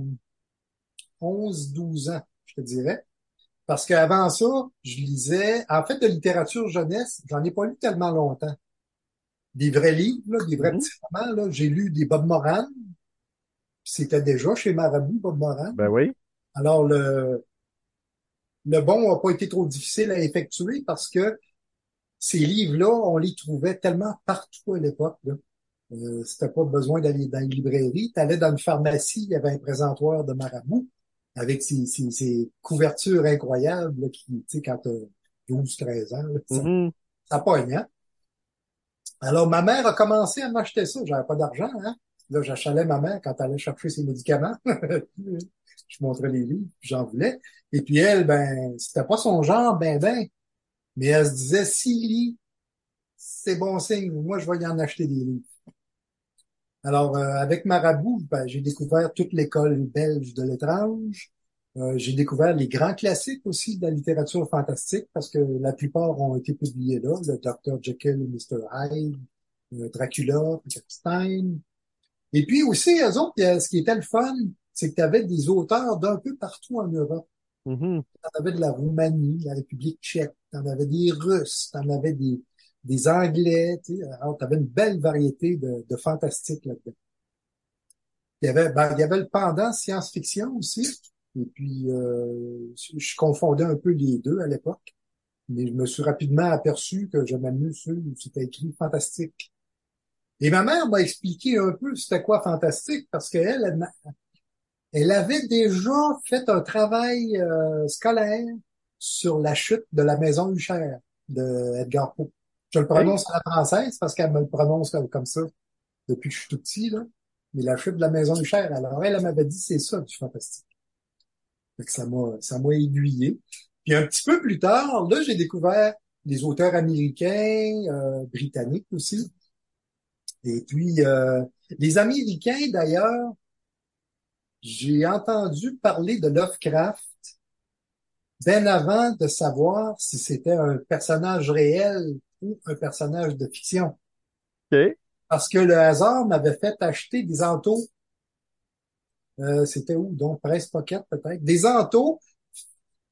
11-12 ans, je te dirais. Parce qu'avant ça, je lisais, en fait, de littérature jeunesse, j'en ai pas lu tellement longtemps. Des vrais livres, là, des vrais mm-hmm. petits romans, là. J'ai lu des Bob Moran, c'était déjà chez Marabout, Bob Moran. Ben oui. Alors, le, le bon n'a pas été trop difficile à effectuer parce que ces livres-là, on les trouvait tellement partout à l'époque. Euh, C'était pas besoin d'aller dans une librairie. Tu allais dans une pharmacie, il y avait un présentoir de Marabout avec ses, ses, couvertures incroyables qui, tu sais, quand tu 12, 13 ans, ça, mm-hmm. ça pogne, hein? Alors, ma mère a commencé à m'acheter ça. J'avais pas d'argent, hein? Là, j'achalais ma mère quand elle allait chercher ses médicaments. je montrais les livres, j'en voulais. Et puis elle, ben, c'était pas son genre, ben, ben. Mais elle se disait, si lit, c'est bon signe. Moi, je vais y en acheter des livres. Alors, euh, avec Marabout, ben, j'ai découvert toute l'école belge de l'étrange. Euh, j'ai découvert les grands classiques aussi de la littérature fantastique parce que la plupart ont été publiés là. Le Dr. Jekyll et Mr. Hyde, euh, Dracula, Frankenstein, et puis aussi, eux autres, ce qui était le fun, c'est que tu avais des auteurs d'un peu partout en Europe. Tu en avais de la Roumanie, la République tchèque, tu en avais des Russes, tu en avais des, des Anglais. Tu avais une belle variété de, de fantastique là-dedans. Il y avait, ben, il y avait le pendant science-fiction aussi. Et puis, euh, je confondais un peu les deux à l'époque. Mais je me suis rapidement aperçu que j'aimais mieux ceux où c'était écrit fantastique. Et ma mère m'a expliqué un peu c'était quoi fantastique parce qu'elle, elle, elle avait déjà fait un travail euh, scolaire sur la chute de la maison Huchère de Edgar Poe. Je le prononce à la française parce qu'elle me le prononce comme, ça depuis que je suis tout petit, là. Mais la chute de la maison Huchère, alors elle, elle m'avait dit c'est ça du fantastique. Fait que ça m'a, ça m'a aiguillé. Puis un petit peu plus tard, là, j'ai découvert des auteurs américains, euh, britanniques aussi, et puis, euh, les Américains, d'ailleurs, j'ai entendu parler de Lovecraft bien avant de savoir si c'était un personnage réel ou un personnage de fiction. Parce que le hasard m'avait fait acheter des entos. Euh, c'était où? Donc, Presse Pocket, peut-être. Des entos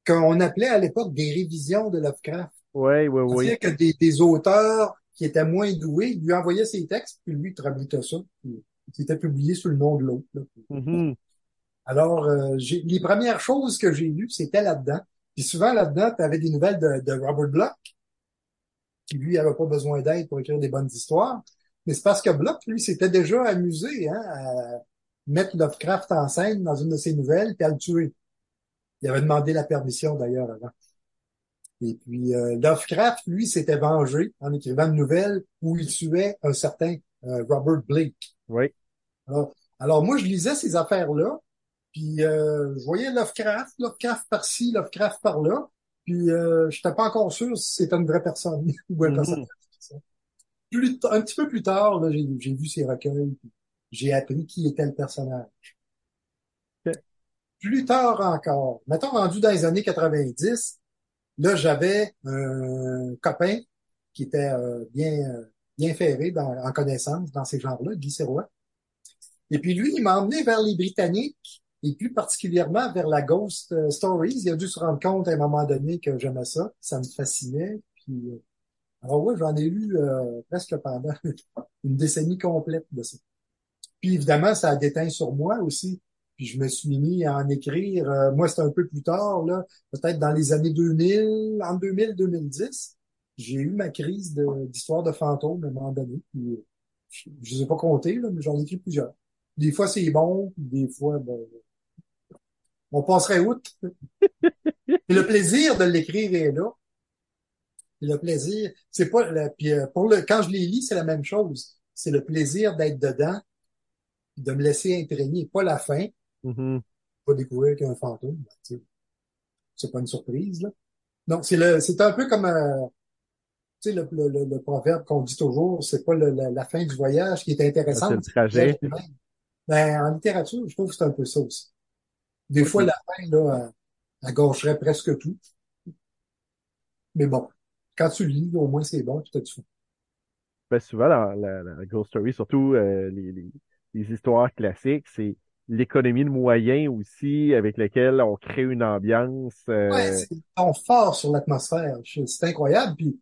qu'on appelait à l'époque des révisions de Lovecraft. Oui, oui, oui. C'est-à-dire que des, des auteurs qui étaient moins doués lui envoyaient ses textes, puis lui, il traduisait ça. Puis, c'était publié sous le nom de l'autre. Mhm. Alors, euh, j'ai, les premières choses que j'ai lues, c'était là-dedans. Puis souvent, là-dedans, tu avais des nouvelles de, de Robert Bloch, qui lui avait pas besoin d'aide pour écrire des bonnes histoires. Mais c'est parce que Bloch, lui, s'était déjà amusé hein, à mettre Lovecraft en scène dans une de ses nouvelles, puis à le tuer. Il avait demandé la permission d'ailleurs avant. Et puis euh, Lovecraft, lui, s'était vengé en écrivant une nouvelle où il tuait un certain euh, Robert Blake. Oui. Alors, alors moi, je lisais ces affaires-là, puis euh, je voyais Lovecraft, Lovecraft par-ci, Lovecraft par-là, puis euh, je n'étais pas encore sûr si c'était une vraie personne ou un Mhm. personnage. Plus un petit peu plus tard, j'ai, vu ces recueils, j'ai appris qui était le personnage. Ok. Plus tard encore, mettons rendu dans les années 90, là j'avais un copain qui était euh, bien euh, bien ferré dans, en connaissance dans ces genres-là, Guy Serrois. Et puis lui, il m'a emmené vers les Britanniques et plus particulièrement vers la Ghost euh, Stories. Il a dû se rendre compte à un moment donné que j'aimais ça, ça me fascinait. Euh, alors ouais, j'en ai lu euh, presque pendant une décennie complète de ça. Puis évidemment, ça a déteint sur moi aussi. Puis je me suis mis à en écrire. euh, moi, c'était un peu plus tard, là, peut-être dans les années 2000, en 2000-2010. J'ai eu ma crise d'histoire de, fantômes à un moment donné. Puis, euh, je ne les ai pas comptés, mais j'en ai écrit plusieurs. Des fois, c'est bon, des fois, ben, on passerait outre. Et le plaisir de l'écrire est là. Et le plaisir, c'est pas, le- puis euh, pour le, quand je les lis, c'est la même chose. C'est le plaisir d'être dedans, de me laisser imprégner, pas la fin, Mhm. pas découvrir qu'il y a un fantôme. ben, tu sais, c'est pas une surprise, là. Donc, c'est le, c'est un peu comme, euh, tu sais, le, le, le, le proverbe qu'on dit toujours, c'est pas le- la, la fin du voyage qui est Ah, intéressante. C'est le trajet. Ben, en littérature, je trouve que c'est un peu ça aussi. Des fois, la fin, là, elle, gâcherait presque tout. Mais bon, quand tu lis, au moins c'est bon, est fou. Ben, souvent, la, la Ghost Story, surtout euh, les, les, les histoires classiques, c'est l'économie de moyens aussi avec lesquels on crée une ambiance. euh, Ouais, c'est ton fort sur l'atmosphère. C'est incroyable. Puis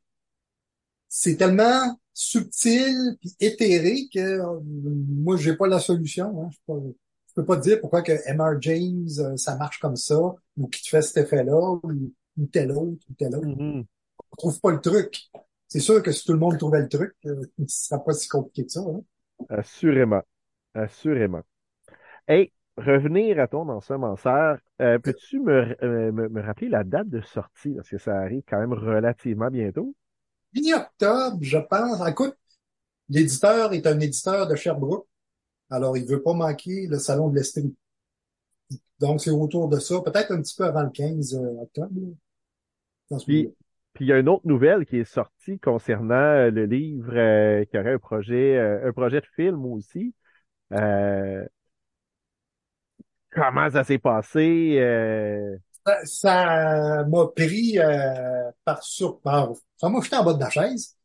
c'est tellement subtil puis éthéré que euh, moi, j'ai pas la solution. Hein. Je peux pas, je peux pas te dire pourquoi que M.R. James, euh, ça marche comme ça, ou qui te fait cet effet-là, ou, ou tel autre, ou tel autre. mhm. On trouve pas le truc. C'est sûr que si tout le monde trouvait le truc, euh, ce serait pas si compliqué que ça. Hein. Assurément. Assurément. Hey, revenir à ton ensemenceur, euh, peux-tu me, euh, me, me rappeler la date de sortie? Parce que ça arrive quand même relativement bientôt. Mi-octobre, je pense. Écoute, l'éditeur est un éditeur de Sherbrooke. Alors, il veut pas manquer le Salon de l'Estrie. Donc, c'est autour de ça, peut-être un petit peu avant le 15 octobre. là. Dans ce Puis, puis il y a une autre nouvelle qui est sortie concernant euh, le livre euh, qui aurait un projet, euh, un projet de film aussi. Euh, comment ça s'est passé? euh, Ça- m'a pris euh, par surprise. Ça m'a jeté en bas de la chaise.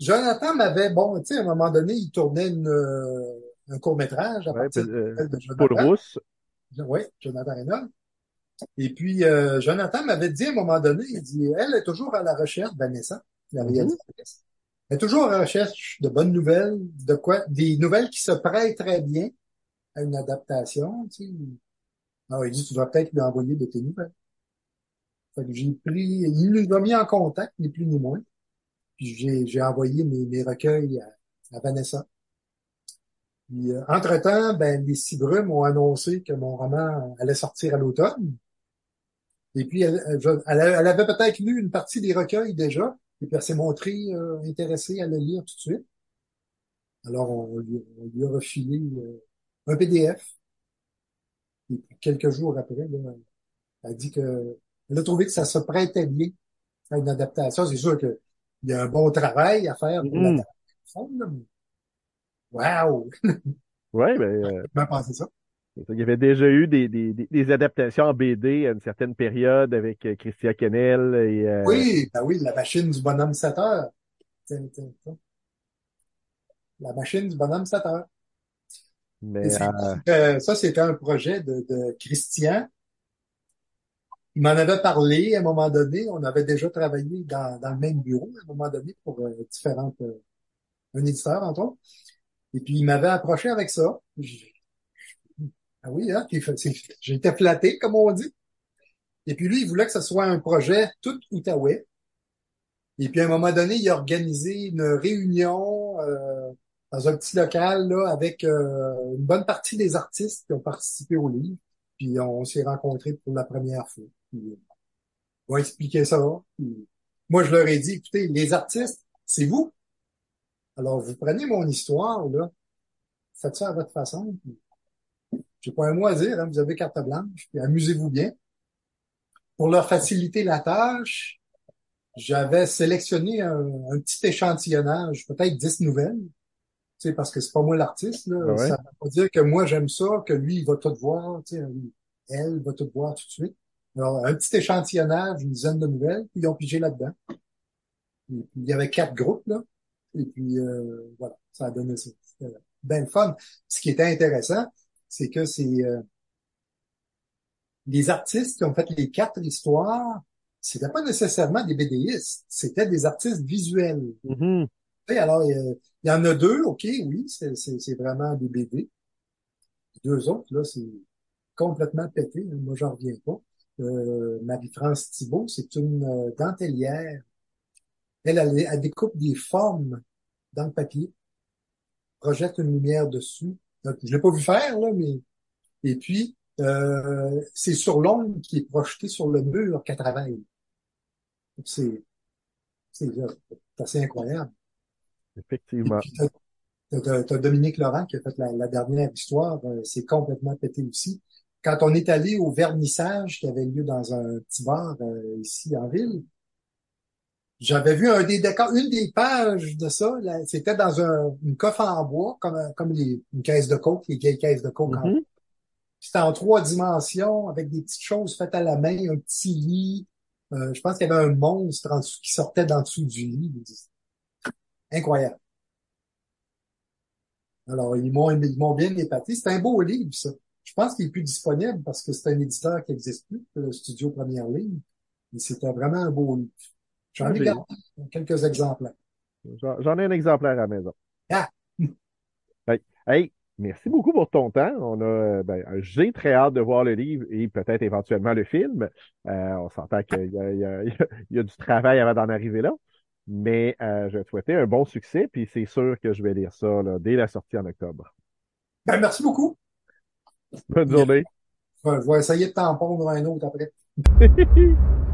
Jonathan m'avait, bon, tu sais, à un moment donné, il tournait une, euh, un court-métrage à ouais, partir euh, de, de Paul Jonathan. Rousse. Oui, Jonathan Reynolds. Et puis, euh, Jonathan m'avait dit à un moment donné, il dit, elle est toujours à la recherche, Vanessa, la réalisatrice. Elle est toujours à la recherche de bonnes nouvelles, de quoi, des nouvelles qui se prêtent très bien à une adaptation, tu sais. Alors, il dit, tu dois peut-être lui envoyer de tes nouvelles. Fait que j'ai pris, il nous a mis en contact, ni plus ni moins. Puis j'ai, envoyé mes, mes recueils à, à Vanessa. Puis, euh, entre-temps, ben, les Cibrumes ont annoncé que mon roman allait sortir à l'automne. Et puis, elle, elle, avait peut-être lu une partie des recueils déjà, et puis elle s'est montrée euh, intéressée à le lire tout de suite. Alors, on, lui, on lui a refilé euh, un PDF. Et puis, quelques jours après, là, elle a dit que elle a trouvé que ça se prêtait bien à une adaptation. C'est sûr qu'il y a un bon travail à faire pour là, mais- Wow! Ouais, ben, euh, J'ai pensé ça. il y avait déjà eu des, des, des, des adaptations en BD à une certaine période avec euh, Christian Kennel et euh, Oui, ben oui, la machine du bonhomme 7 heures. Tiens, tiens, tiens. La machine du bonhomme 7 heures. Mais euh, euh, ça, c'était un projet de, de Christian. Il m'en avait parlé à un moment donné. On avait déjà travaillé dans, dans le même bureau à un moment donné pour euh, différentes, euh, un éditeur, entre autres. Et puis, il m'avait approché avec ça. J'ai- Ah oui, hein? J'étais flatté, comme on dit. Et puis, lui, il voulait que ce soit un projet tout outaouais. Et puis, à un moment donné, il a organisé une réunion euh, dans un petit local là, avec euh, une bonne partie des artistes qui ont participé au livre. Puis, on s'est rencontrés pour la première fois. Puis, on va expliquer ça. Puis, moi, je leur ai dit, écoutez, les artistes, c'est vous. Alors, vous prenez mon histoire, là, faites ça à votre façon. J'ai pas un mot à dire, hein, vous avez carte blanche, puis amusez-vous bien. Pour leur faciliter la tâche, j'avais sélectionné un, un petit échantillonnage, peut-être 10 nouvelles. Tu sais, parce que c'est pas moi l'artiste, là. Ah ouais. Ça veut pas dire que moi j'aime ça, que lui, il va tout voir, tu sais, elle va tout voir tout de suite. Alors, un petit échantillonnage, une dizaine de nouvelles, puis ils ont pigé là-dedans. Et il y avait quatre groupes, là. Et puis, euh, voilà, ça a donné ça. C'était bien le fun. Ce qui était intéressant, c'est que c'est euh, les artistes qui ont fait les quatre histoires, c'était pas nécessairement des BDistes, c'était des artistes visuels. mhm. Tu sais, alors, il y en a deux, ok, oui, c'est c'est- c'est vraiment des BD. Les deux autres, là, c'est complètement pété. hein. Moi, j'en reviens pas. Euh, Marie-France Thibault, c'est une euh, dentelière. Elle, elle, elle découpe des formes dans le papier, projette une lumière dessus. Donc, je l'ai pas vu faire, là, mais... Et puis, euh, c'est sur l'ombre qui est projetée sur le mur qu'elle travaille. Donc, C'est c'est c'est assez incroyable. Effectivement. t'as, Dominique Laurent qui a fait la, la dernière histoire, euh, c'est complètement pété aussi. Quand on est allé au vernissage qui avait lieu dans un petit bar euh, ici en ville, j'avais vu un des décors, une des pages de ça, là, c'était dans un, une coffre en bois, comme, un- comme les, une caisse de coke, les vieilles caisses de coke en Mhm. C'était en trois dimensions, avec des petites choses faites à la main, un petit lit. Euh, je pense qu'il y avait un monstre en dessous qui sortait d'en dessous du lit. Incroyable. Alors, ils m'ont ils m'ont bien épaté. C'est un beau livre, ça. Je pense qu'il est plus disponible parce que c'est un éditeur qui n'existe plus, le Studio Première Ligne. Mais c'était vraiment un beau livre. J'en ai gardé quelques exemplaires. J'en ai un exemplaire à la maison. Ah! Hey, hey, merci beaucoup pour ton temps. On a, ben, j'ai très hâte de voir le livre et peut-être éventuellement le film. Euh, on s'entend qu'il y a, y y du travail avant d'en arriver là. Mais euh, je vais te souhaiter un bon succès, puis c'est sûr que je vais lire ça là, dès la sortie en octobre. Ben, merci beaucoup. Bonne journée. Je vais essayer de t'en pondre un autre après.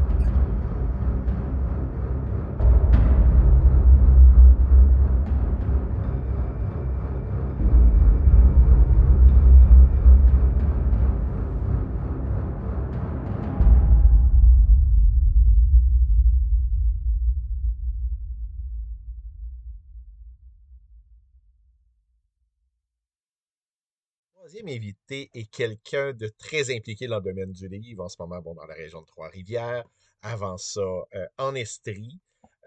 invité est quelqu'un de très impliqué dans le domaine du livre, en ce moment, bon, dans la région de Trois-Rivières. Avant ça, euh, en Estrie.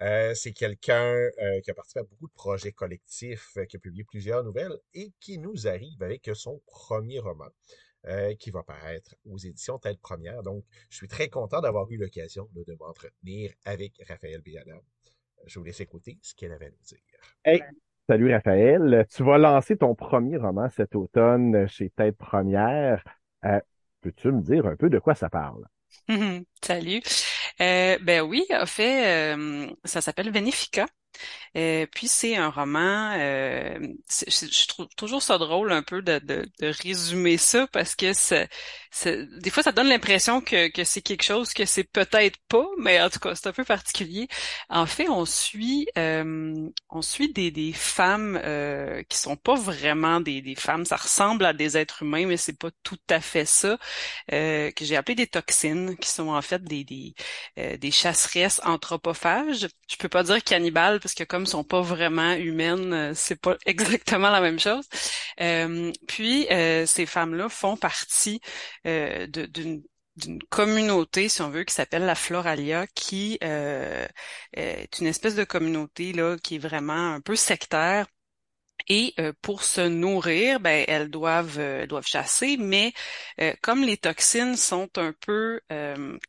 Euh, c'est quelqu'un euh, qui a participé à beaucoup de projets collectifs, qui a publié plusieurs nouvelles et qui nous arrive avec son premier roman qui va paraître aux éditions Tête Première. Donc, je suis très content d'avoir eu l'occasion là, de m'entretenir avec Raphaël Béala. Je vous laisse écouter ce qu'elle avait à nous dire. Hey, salut Raphaël. Tu vas lancer ton premier roman cet automne chez Tête Première. Euh, peux-tu me dire un peu de quoi ça parle? Salut. Euh, ben oui, en fait, euh, ça s'appelle Benefica. Euh, puis c'est un roman. euh, je, trouve toujours ça drôle un peu de, de, de résumer ça parce que des fois ça donne l'impression que, que c'est quelque chose que c'est peut-être pas, mais en tout cas c'est un peu particulier. En fait, on suit euh, on suit des, des femmes euh, qui sont pas vraiment des, des femmes. Ça ressemble à des êtres humains, mais c'est pas tout à fait ça. euh, que j'ai appelé des toxines, qui sont en fait des des, euh, des chasseresses anthropophages. Je peux pas dire cannibales parce que comme sont pas vraiment humaines, c'est pas exactement la même chose. puis ces femmes-là font partie d'une d'une communauté, si on veut, qui s'appelle la Floralia, qui euh, est une espèce de communauté là qui est vraiment un peu sectaire et euh, pour se nourrir, ben elles doivent euh, doivent chasser, mais euh, comme les toxines sont un peu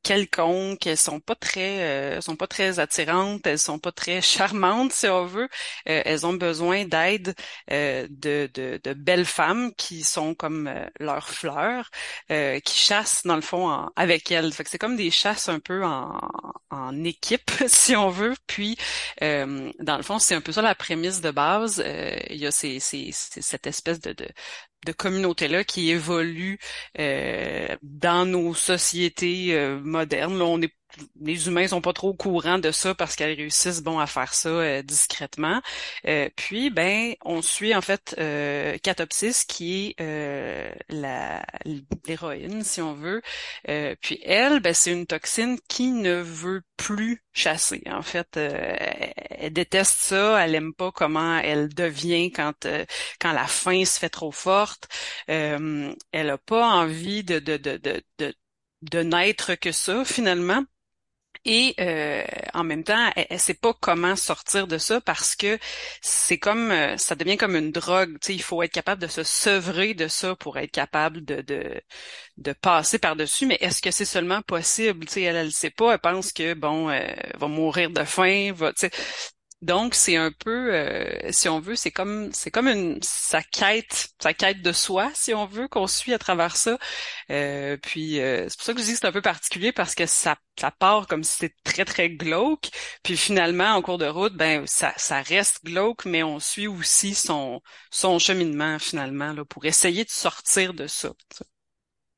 quelconques, elles sont pas très sont pas très attirantes, elles sont pas très charmantes si on veut, elles ont besoin d'aide de, de, de belles femmes qui sont comme leurs fleurs, qui chassent dans le fond avec elles. Fait que c'est comme des chasses un peu en, en équipe si on veut. Puis dans le fond c'est un peu ça la prémisse de base il y a ces, cette espèce de, de, de communauté-là qui évolue euh, dans nos sociétés euh, modernes. Là, on les humains sont pas trop au courant de ça parce qu'elles réussissent bon à faire ça euh, discrètement. Euh, puis ben on suit en fait euh, Catopsis qui est euh, l'héroïne si on veut. puis elle ben c'est une toxine qui ne veut plus chasser. En fait, elle déteste ça, elle aime pas comment elle devient quand quand la faim se fait trop forte. elle a pas envie de de de de, de de n'être que ça finalement. Et euh, en même temps, elle, ne sait pas comment sortir de ça parce que c'est comme euh, ça devient comme une drogue. Tu sais, il faut être capable de se sevrer de ça pour être capable de de, de passer par dessus. Mais est-ce que c'est seulement possible? Tu sais, elle, elle sait pas. Elle pense que bon, euh, va mourir de faim. Va, tu sais, donc c'est un peu, euh, si on veut, c'est comme c'est comme une sa quête, sa quête de soi, si on veut, qu'on suit à travers ça. Euh, puis euh, c'est pour ça que je dis que c'est un peu particulier parce que ça ça part comme si c'était très très glauque, puis finalement en cours de route, ben ça ça reste glauque, mais on suit aussi son son cheminement finalement là pour essayer de sortir de ça.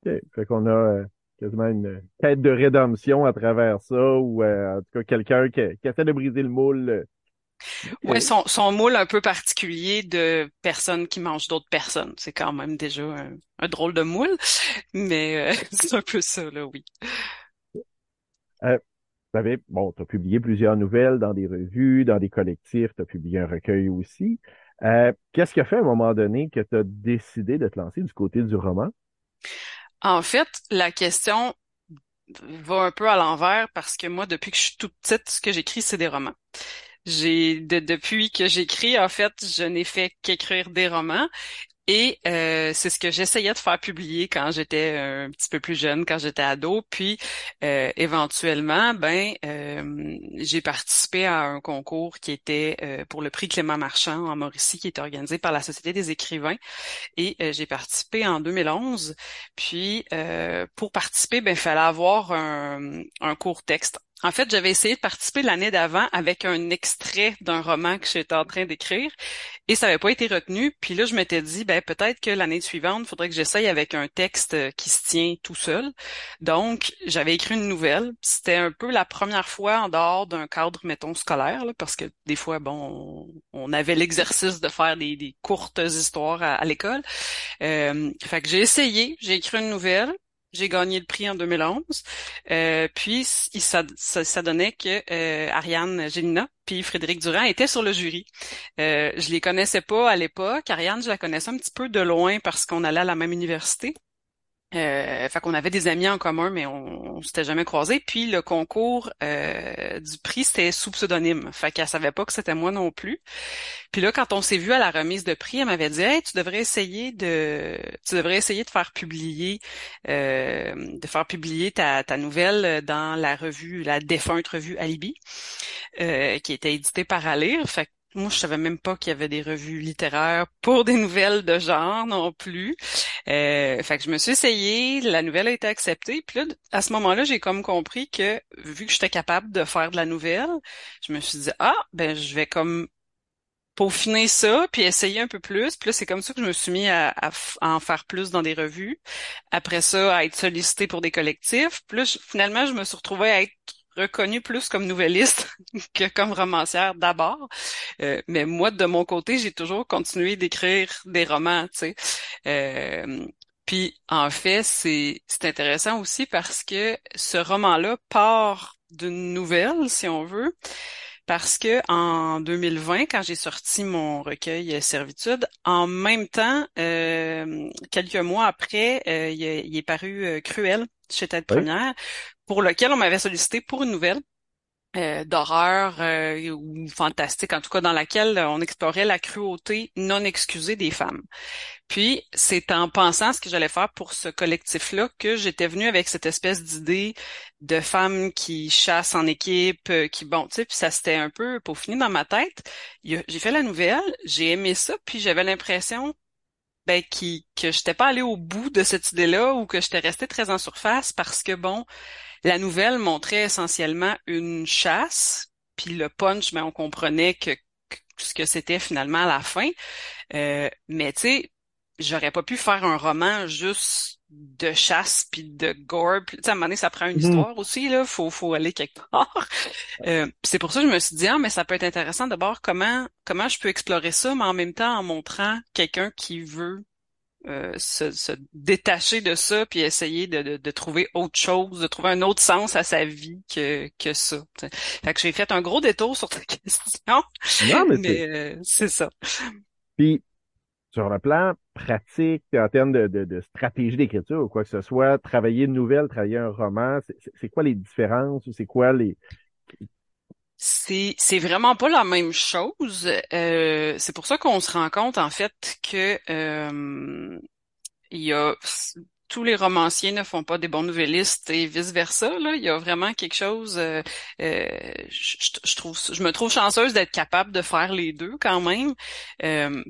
Okay. Fait qu'on a quasiment une quête de rédemption à travers ça, ou en tout cas quelqu'un qui, qui, essaie de briser le moule oui, son, son moule un peu particulier de personnes qui mangent d'autres personnes. C'est quand même déjà un, drôle de moule, mais euh, c'est un peu ça, là, oui. Euh, tu avais, bon, tu as publié plusieurs nouvelles dans des revues, dans des collectifs, tu as publié un recueil aussi. Euh, Qu'est-ce qui a fait à un moment donné que tu as décidé de te lancer du côté du roman? En fait, la question va un peu à l'envers parce que moi, depuis que je suis toute petite, ce que j'écris, c'est des romans. J'ai de, depuis que j'écris, en fait, je n'ai fait qu'écrire des romans. Et euh, c'est ce que j'essayais de faire publier quand j'étais un petit peu plus jeune, quand j'étais ado. Puis euh, éventuellement, ben euh, j'ai participé à un concours qui était pour le prix Clément Marchand en Mauricie, qui était organisé par la Société des écrivains. Et j'ai participé en 2011. Puis pour participer, ben il fallait avoir un, un court texte en fait, j'avais essayé de participer l'année d'avant avec un extrait d'un roman que j'étais en train d'écrire et ça n'avait pas été retenu. Puis là, je m'étais dit, ben peut-être que l'année suivante, il faudrait que j'essaye avec un texte qui se tient tout seul. Donc, j'avais écrit une nouvelle. C'était un peu la première fois en dehors d'un cadre, mettons, scolaire, parce que des fois, bon, on, avait l'exercice de faire des, courtes histoires à, l'école. Euh, fait que j'ai essayé, j'ai écrit une nouvelle. J'ai gagné le prix en 2011. Euh, puis ça, ça, donnait que euh, Ariane Gélina puis Frédéric Durand étaient sur le jury. Euh, je les connaissais pas à l'époque. Ariane, je la connaissais un petit peu de loin parce qu'on allait à la même université. Euh, fait qu'on avait des amis en commun, mais on, on s'était jamais croisés. Puis le concours euh, du prix, c'était sous pseudonyme. Fait qu'elle savait pas que c'était moi non plus. Puis là, quand on s'est vu à la remise de prix, elle m'avait dit Hey, tu devrais essayer de tu devrais essayer de faire publier euh, de faire publier ta, ta nouvelle dans la revue, la défunte revue Alibi, euh, qui était éditée par Alire. Fait moi, je savais même pas qu'il y avait des revues littéraires pour des nouvelles de genre non plus. Euh, fait que je me suis essayée, la nouvelle a été acceptée. Puis là, à ce moment-là, j'ai comme compris que vu que j'étais capable de faire de la nouvelle, je me suis dit ah ben je vais comme peaufiner ça, puis essayer un peu plus. Puis là, c'est comme ça que je me suis mis à, en faire plus dans des revues. Après ça, à être sollicité pour des collectifs. Puis finalement, je me suis retrouvée à être reconnue plus comme nouvelliste que comme romancière d'abord. Euh, mais moi, de mon côté, j'ai toujours continué d'écrire des romans, tu sais. Euh, puis en fait, c'est intéressant aussi parce que ce roman-là part d'une nouvelle, si on veut. parce que en 2020, quand j'ai sorti mon recueil Servitude, en même temps, euh, quelques mois après, il, est, paru Cruel chez Tête Première, pour lequel on m'avait sollicité pour une nouvelle. Euh, d'horreur euh, ou fantastique, en tout cas dans laquelle on explorait la cruauté non excusée des femmes. Puis c'est en pensant à ce que j'allais faire pour ce collectif-là que j'étais venue avec cette espèce d'idée de femmes qui chassent en équipe, euh, qui bon, tu sais, puis ça s'était un peu peaufiné dans ma tête. J'ai fait la nouvelle, j'ai aimé ça, puis j'avais l'impression ben qui que j'étais pas allée au bout de cette idée-là ou que j'étais restée très en surface parce que bon la nouvelle montrait essentiellement une chasse, puis le punch, mais ben, on comprenait que, ce que c'était finalement à la fin. Euh, mais tu sais, j'aurais pas pu faire un roman juste de chasse puis de gore. Tu sais, à un moment donné, ça prend une mm-hmm. histoire aussi, là. Faut, faut aller quelque part. Euh, c'est pour ça que je me suis dit, ah, mais ça peut être intéressant d'abord comment, comment je peux explorer ça, mais en même temps en montrant quelqu'un qui veut euh, se, se, détacher de ça puis essayer de, de, de, trouver autre chose, de trouver un autre sens à sa vie que, que ça. Fait que j'ai fait un gros détour sur ta question. Non, mais, euh, c'est ça. Puis sur le plan pratique, en termes de, de, de stratégie d'écriture ou quoi que ce soit, travailler une nouvelle, travailler un roman, c'est quoi les différences ou c'est quoi les c'est c'est vraiment pas la même chose. Euh, c'est pour ça qu'on se rend compte en fait que euh, il y a tous les romanciers ne font pas des bons nouvellistes et vice versa. Là, il y a vraiment quelque chose. Euh, je, trouve, je me trouve chanceuse d'être capable de faire les deux quand même,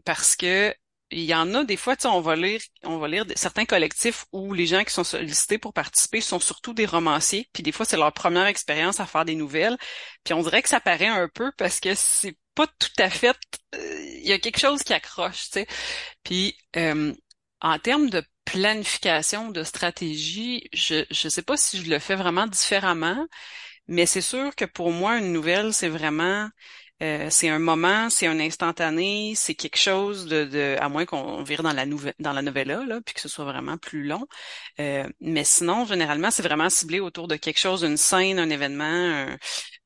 parce que il y en a des fois, tu sais, on va lire, on va lire certains collectifs où les gens qui sont sollicités pour participer sont surtout des romanciers, puis des fois c'est leur première expérience à faire des nouvelles, puis on dirait que ça paraît un peu parce que c'est pas tout à fait, euh, il y a quelque chose qui accroche, tu sais. Puis euh, en termes de planification, de stratégie, je je sais pas si je le fais vraiment différemment, mais c'est sûr que pour moi une nouvelle c'est vraiment euh, c'est un moment, c'est un instantané, c'est quelque chose de, de à moins qu'on vire dans la nouvelle dans la novella, là, puis que ce soit vraiment plus long. Euh, mais sinon, généralement, c'est vraiment ciblé autour de quelque chose, une scène, un événement,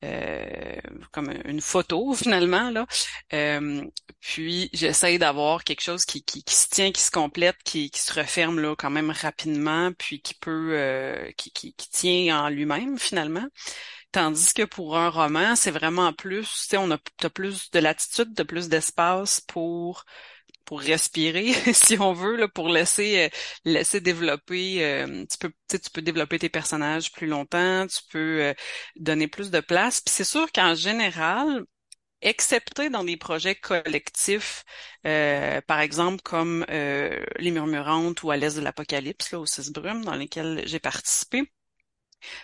euh, comme une photo finalement là. puis j'essaye d'avoir quelque chose qui, qui, qui, se tient, qui se complète, qui, qui se referme là quand même rapidement, puis qui peut qui, qui, qui tient en lui-même finalement. Tandis que pour un roman, c'est vraiment plus, tu sais, on a as plus de latitude, de plus d'espace pour pour respirer, si on veut, là, pour laisser euh, laisser développer. Euh, tu peux tu peux développer tes personnages plus longtemps, tu peux euh, donner plus de place. Puis c'est sûr qu'en général, excepté dans des projets collectifs, par exemple comme Les Murmurantes ou À l'Est de l'Apocalypse, là, au Six Brumes, dans lesquels j'ai participé,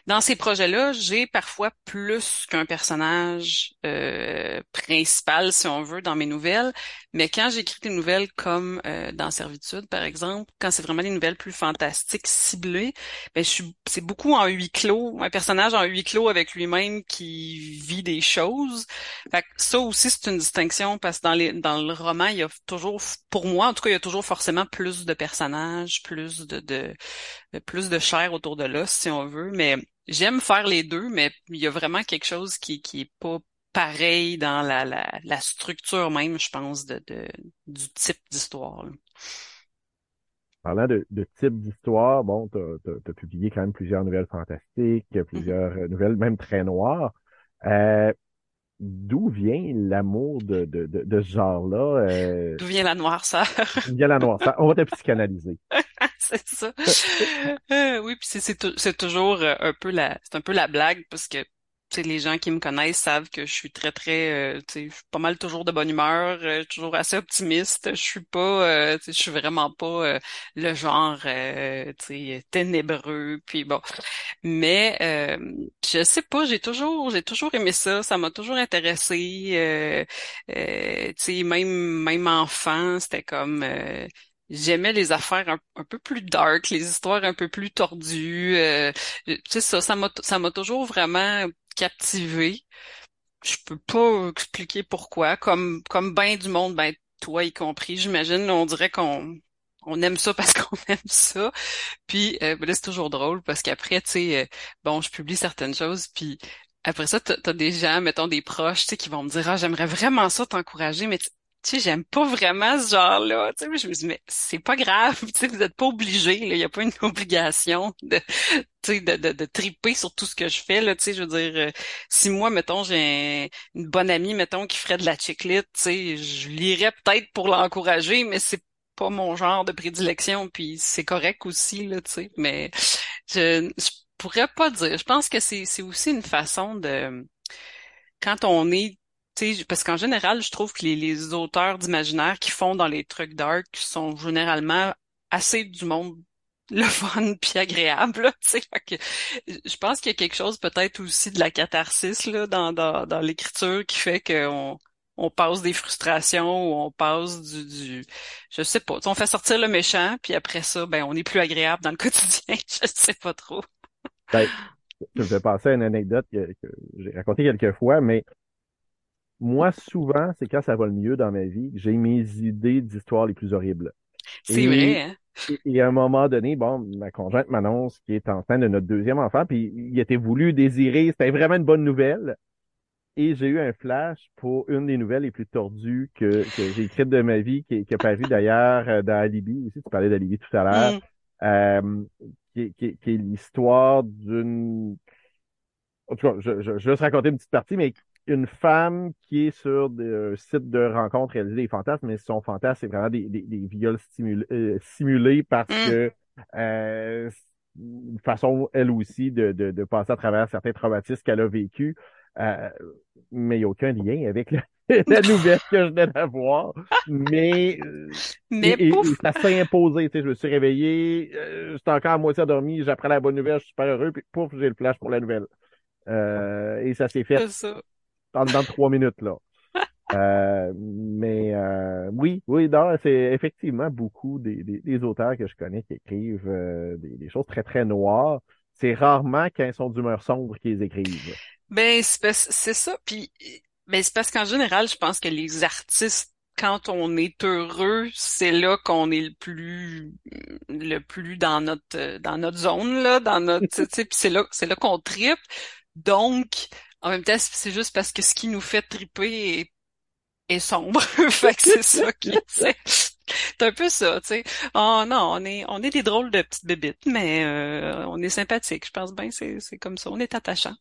dans ces projets-là, j'ai parfois plus qu'un personnage euh, principal, si on veut, dans mes nouvelles. Mais quand j'écris des nouvelles comme euh, dans Servitude, par exemple, quand c'est vraiment des nouvelles plus fantastiques, ciblées, ben, c'est beaucoup en huis clos, un personnage en huis clos avec lui-même qui vit des choses. Fait ça aussi, c'est une distinction parce que dans, les, dans le roman, il y a toujours, pour moi, en tout cas, il y a toujours forcément plus de personnages, plus de, de plus de chair autour de l'os, si on veut. J'aime faire les deux, mais il y a vraiment quelque chose qui, qui est pas pareil dans la, la, la structure même, je pense, de, de du type d'histoire. Parlant de, de type d'histoire, bon, tu as, publié quand même plusieurs nouvelles fantastiques, mm-hmm. plusieurs euh, nouvelles même très noires. Euh, D'où vient l'amour de, de, de, de ce genre-là? Euh... D'où vient la noirceur? D'où vient la noirceur? On va te psychanalyser. c'est ça. euh, oui, puis c'est toujours euh, un peu la c'est un peu la blague parce que les gens qui me connaissent savent que je suis très très euh, je suis pas mal toujours de bonne humeur euh, toujours assez optimiste. Je suis pas euh, je suis vraiment pas euh, le genre euh, ténébreux puis bon. Mais je sais pas j'ai toujours j'ai toujours aimé ça. Ça m'a toujours intéressé tu sais même même enfant c'était comme J'aimais les affaires un, peu plus dark, les histoires un peu plus tordues. Euh, tu sais ça, ça m'a ça m'a toujours vraiment captivé. Je peux pas expliquer pourquoi. Comme comme ben du monde, ben toi y compris, j'imagine. On dirait qu'on on aime ça parce qu'on aime ça. Puis euh, ben là c'est toujours drôle parce qu'après tu sais euh, bon je publie certaines choses puis après ça, t'as, t'as des gens, mettons des proches, tu sais, qui vont me dire, ah, j'aimerais vraiment ça t'encourager, mais tu sais, j'aime pas vraiment ce genre-là. Tu sais, je me dis, mais c'est pas grave, tu sais, vous êtes pas obligé, il y a pas une obligation de, tu sais, de, de, de, triper sur tout ce que je fais, là, tu sais, je veux dire, euh, si moi, mettons, j'ai une bonne amie, mettons, qui ferait de la chiclite, tu sais, je lirais peut-être pour l'encourager, mais c'est pas mon genre de prédilection, puis c'est correct aussi, là, tu sais, mais je, je pourrais pas dire. Je pense que c'est aussi une façon de, quand on est sais, parce qu'en général, je trouve que les, les auteurs d'imaginaire qui font dans les trucs dark sont généralement assez du monde le fun puis agréable que je pense qu'il y a quelque chose peut-être aussi de la catharsis là dans dans, dans l'écriture qui fait qu'on on passe des frustrations ou on passe du, du je sais pas. On fait sortir le méchant puis après ça ben on est plus agréable dans le quotidien. Je sais pas trop. Ben, je me fais à une anecdote que, que j'ai racontée quelques fois mais moi, souvent, c'est quand ça va le mieux dans ma vie, j'ai mes idées d'histoires les plus horribles. C'est vrai, hein? Et, à un moment donné, bon, ma conjointe m'annonce qu'il est enceinte de notre deuxième enfant, puis il était voulu, désiré, c'était vraiment une bonne nouvelle. Et j'ai eu un flash pour une des nouvelles les plus tordues que, que j'ai écrites de ma vie, qui, qui a paru d'ailleurs euh, dans Alibi aussi, tu parlais d'Alibi tout à l'heure, mm. euh, qui, qui, qui, est l'histoire d'une... En tout cas, je, je, je vais te raconter une petite partie, mais une femme qui est sur un site de rencontre réaliser des fantasmes, mais son fantasme, c'est vraiment des, des, des viols euh, simulés parce mm. que euh, une façon, elle aussi, de, de, de, passer à travers certains traumatismes qu'elle a vécu. Euh, mais il n'y a aucun lien avec la, nouvelle que je venais d'avoir. Mais, euh, mais ça s'est imposé. Tu sais, je me suis réveillé, euh, j'étais encore à moitié endormi, j'apprends la bonne nouvelle, je suis super heureux, puis pouf, j'ai le flash pour la nouvelle. et ça s'est fait dans, trois minutes, là. Euh, mais euh, oui, oui, c'est effectivement beaucoup des, auteurs que je connais qui écrivent euh, des, choses très, très noires. C'est rarement quand ils sont d'humeur sombre qu'ils écrivent. Ben, c'est ça. Puis, ben, c'est parce qu'en général, je pense que les artistes quand on est heureux, c'est là qu'on est le plus le plus dans notre dans notre zone là, dans notre c'est là c'est là qu'on tripe. Donc en même temps, c'est juste parce que ce qui nous fait triper est, sombre. fait que c'est ça qui c'est. un peu ça, tu sais. Oh non, on est on est des drôles de petites bébites, mais euh, on est sympathique. Je pense bien c'est c'est comme ça. On est attachant.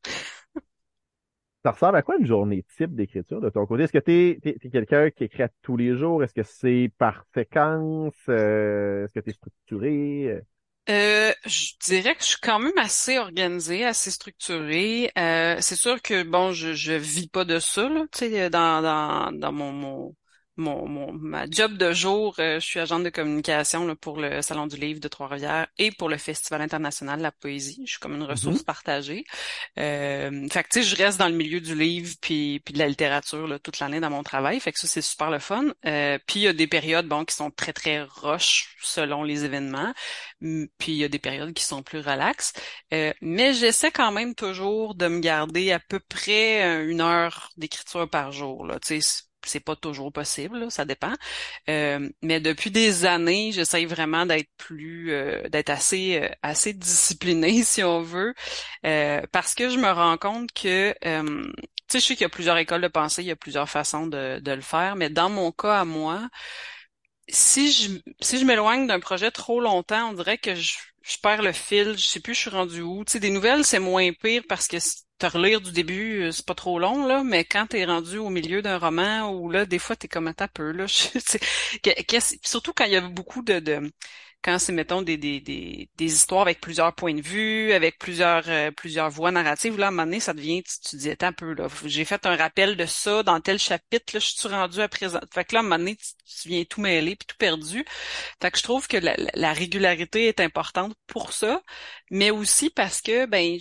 Ça ressemble à quoi une journée type d'écriture de ton côté? Est-ce que tu es, quelqu'un qui écrit tous les jours? Est-ce que c'est par séquence? Euh, est-ce que tu es structuré? Euh, je dirais que je suis quand même assez organisée, assez structurée. Euh, c'est sûr que bon, je je vis pas de ça là, tu sais, dans dans dans mon mon mon, mon, ma job de jour, euh, je suis agente de communication là, pour le Salon du Livre de Trois-Rivières et pour le Festival international de la poésie. Je suis comme une ressource mm-hmm. partagée. Euh, fait que tu sais, je reste dans le milieu du livre puis, puis de la littérature là, toute l'année dans mon travail. Fait que ça, c'est super le fun. Euh, puis il y a des périodes bon qui sont très, très roches selon les événements. Puis il y a des périodes qui sont plus relaxes. Euh, mais j'essaie quand même toujours de me garder à peu près une heure d'écriture par jour. Là. Tu sais, c'est pas toujours possible, ça dépend. Euh, mais depuis des années, j'essaye vraiment d'être plus, euh, d'être assez, euh, assez disciplinée si on veut, parce que je me rends compte que, tu sais, je sais qu'il y a plusieurs écoles de pensée, il y a plusieurs façons de, de le faire, mais dans mon cas à moi, si je si je m'éloigne d'un projet trop longtemps, on dirait que je, je perds le fil, je sais plus je suis rendu où. Tu sais, des nouvelles, c'est moins pire parce que te relire du début, euh, c'est pas trop long, là, mais quand t'es rendu au milieu d'un roman où là, des fois, t'es comme un peu, là. surtout quand il y a beaucoup de, quand c'est mettons des, des, des, des, histoires avec plusieurs points de vue, avec plusieurs euh, plusieurs voix narratives, là à un moment donné, ça devient, tu, tu dis un peu là, j'ai fait un rappel de ça dans tel chapitre, là, je suis rendu à présent. Fait que là, à un moment donné, tu, viens tout mêler puis tout perdu. Fait que je trouve que la, la régularité est importante pour ça, mais aussi parce que ben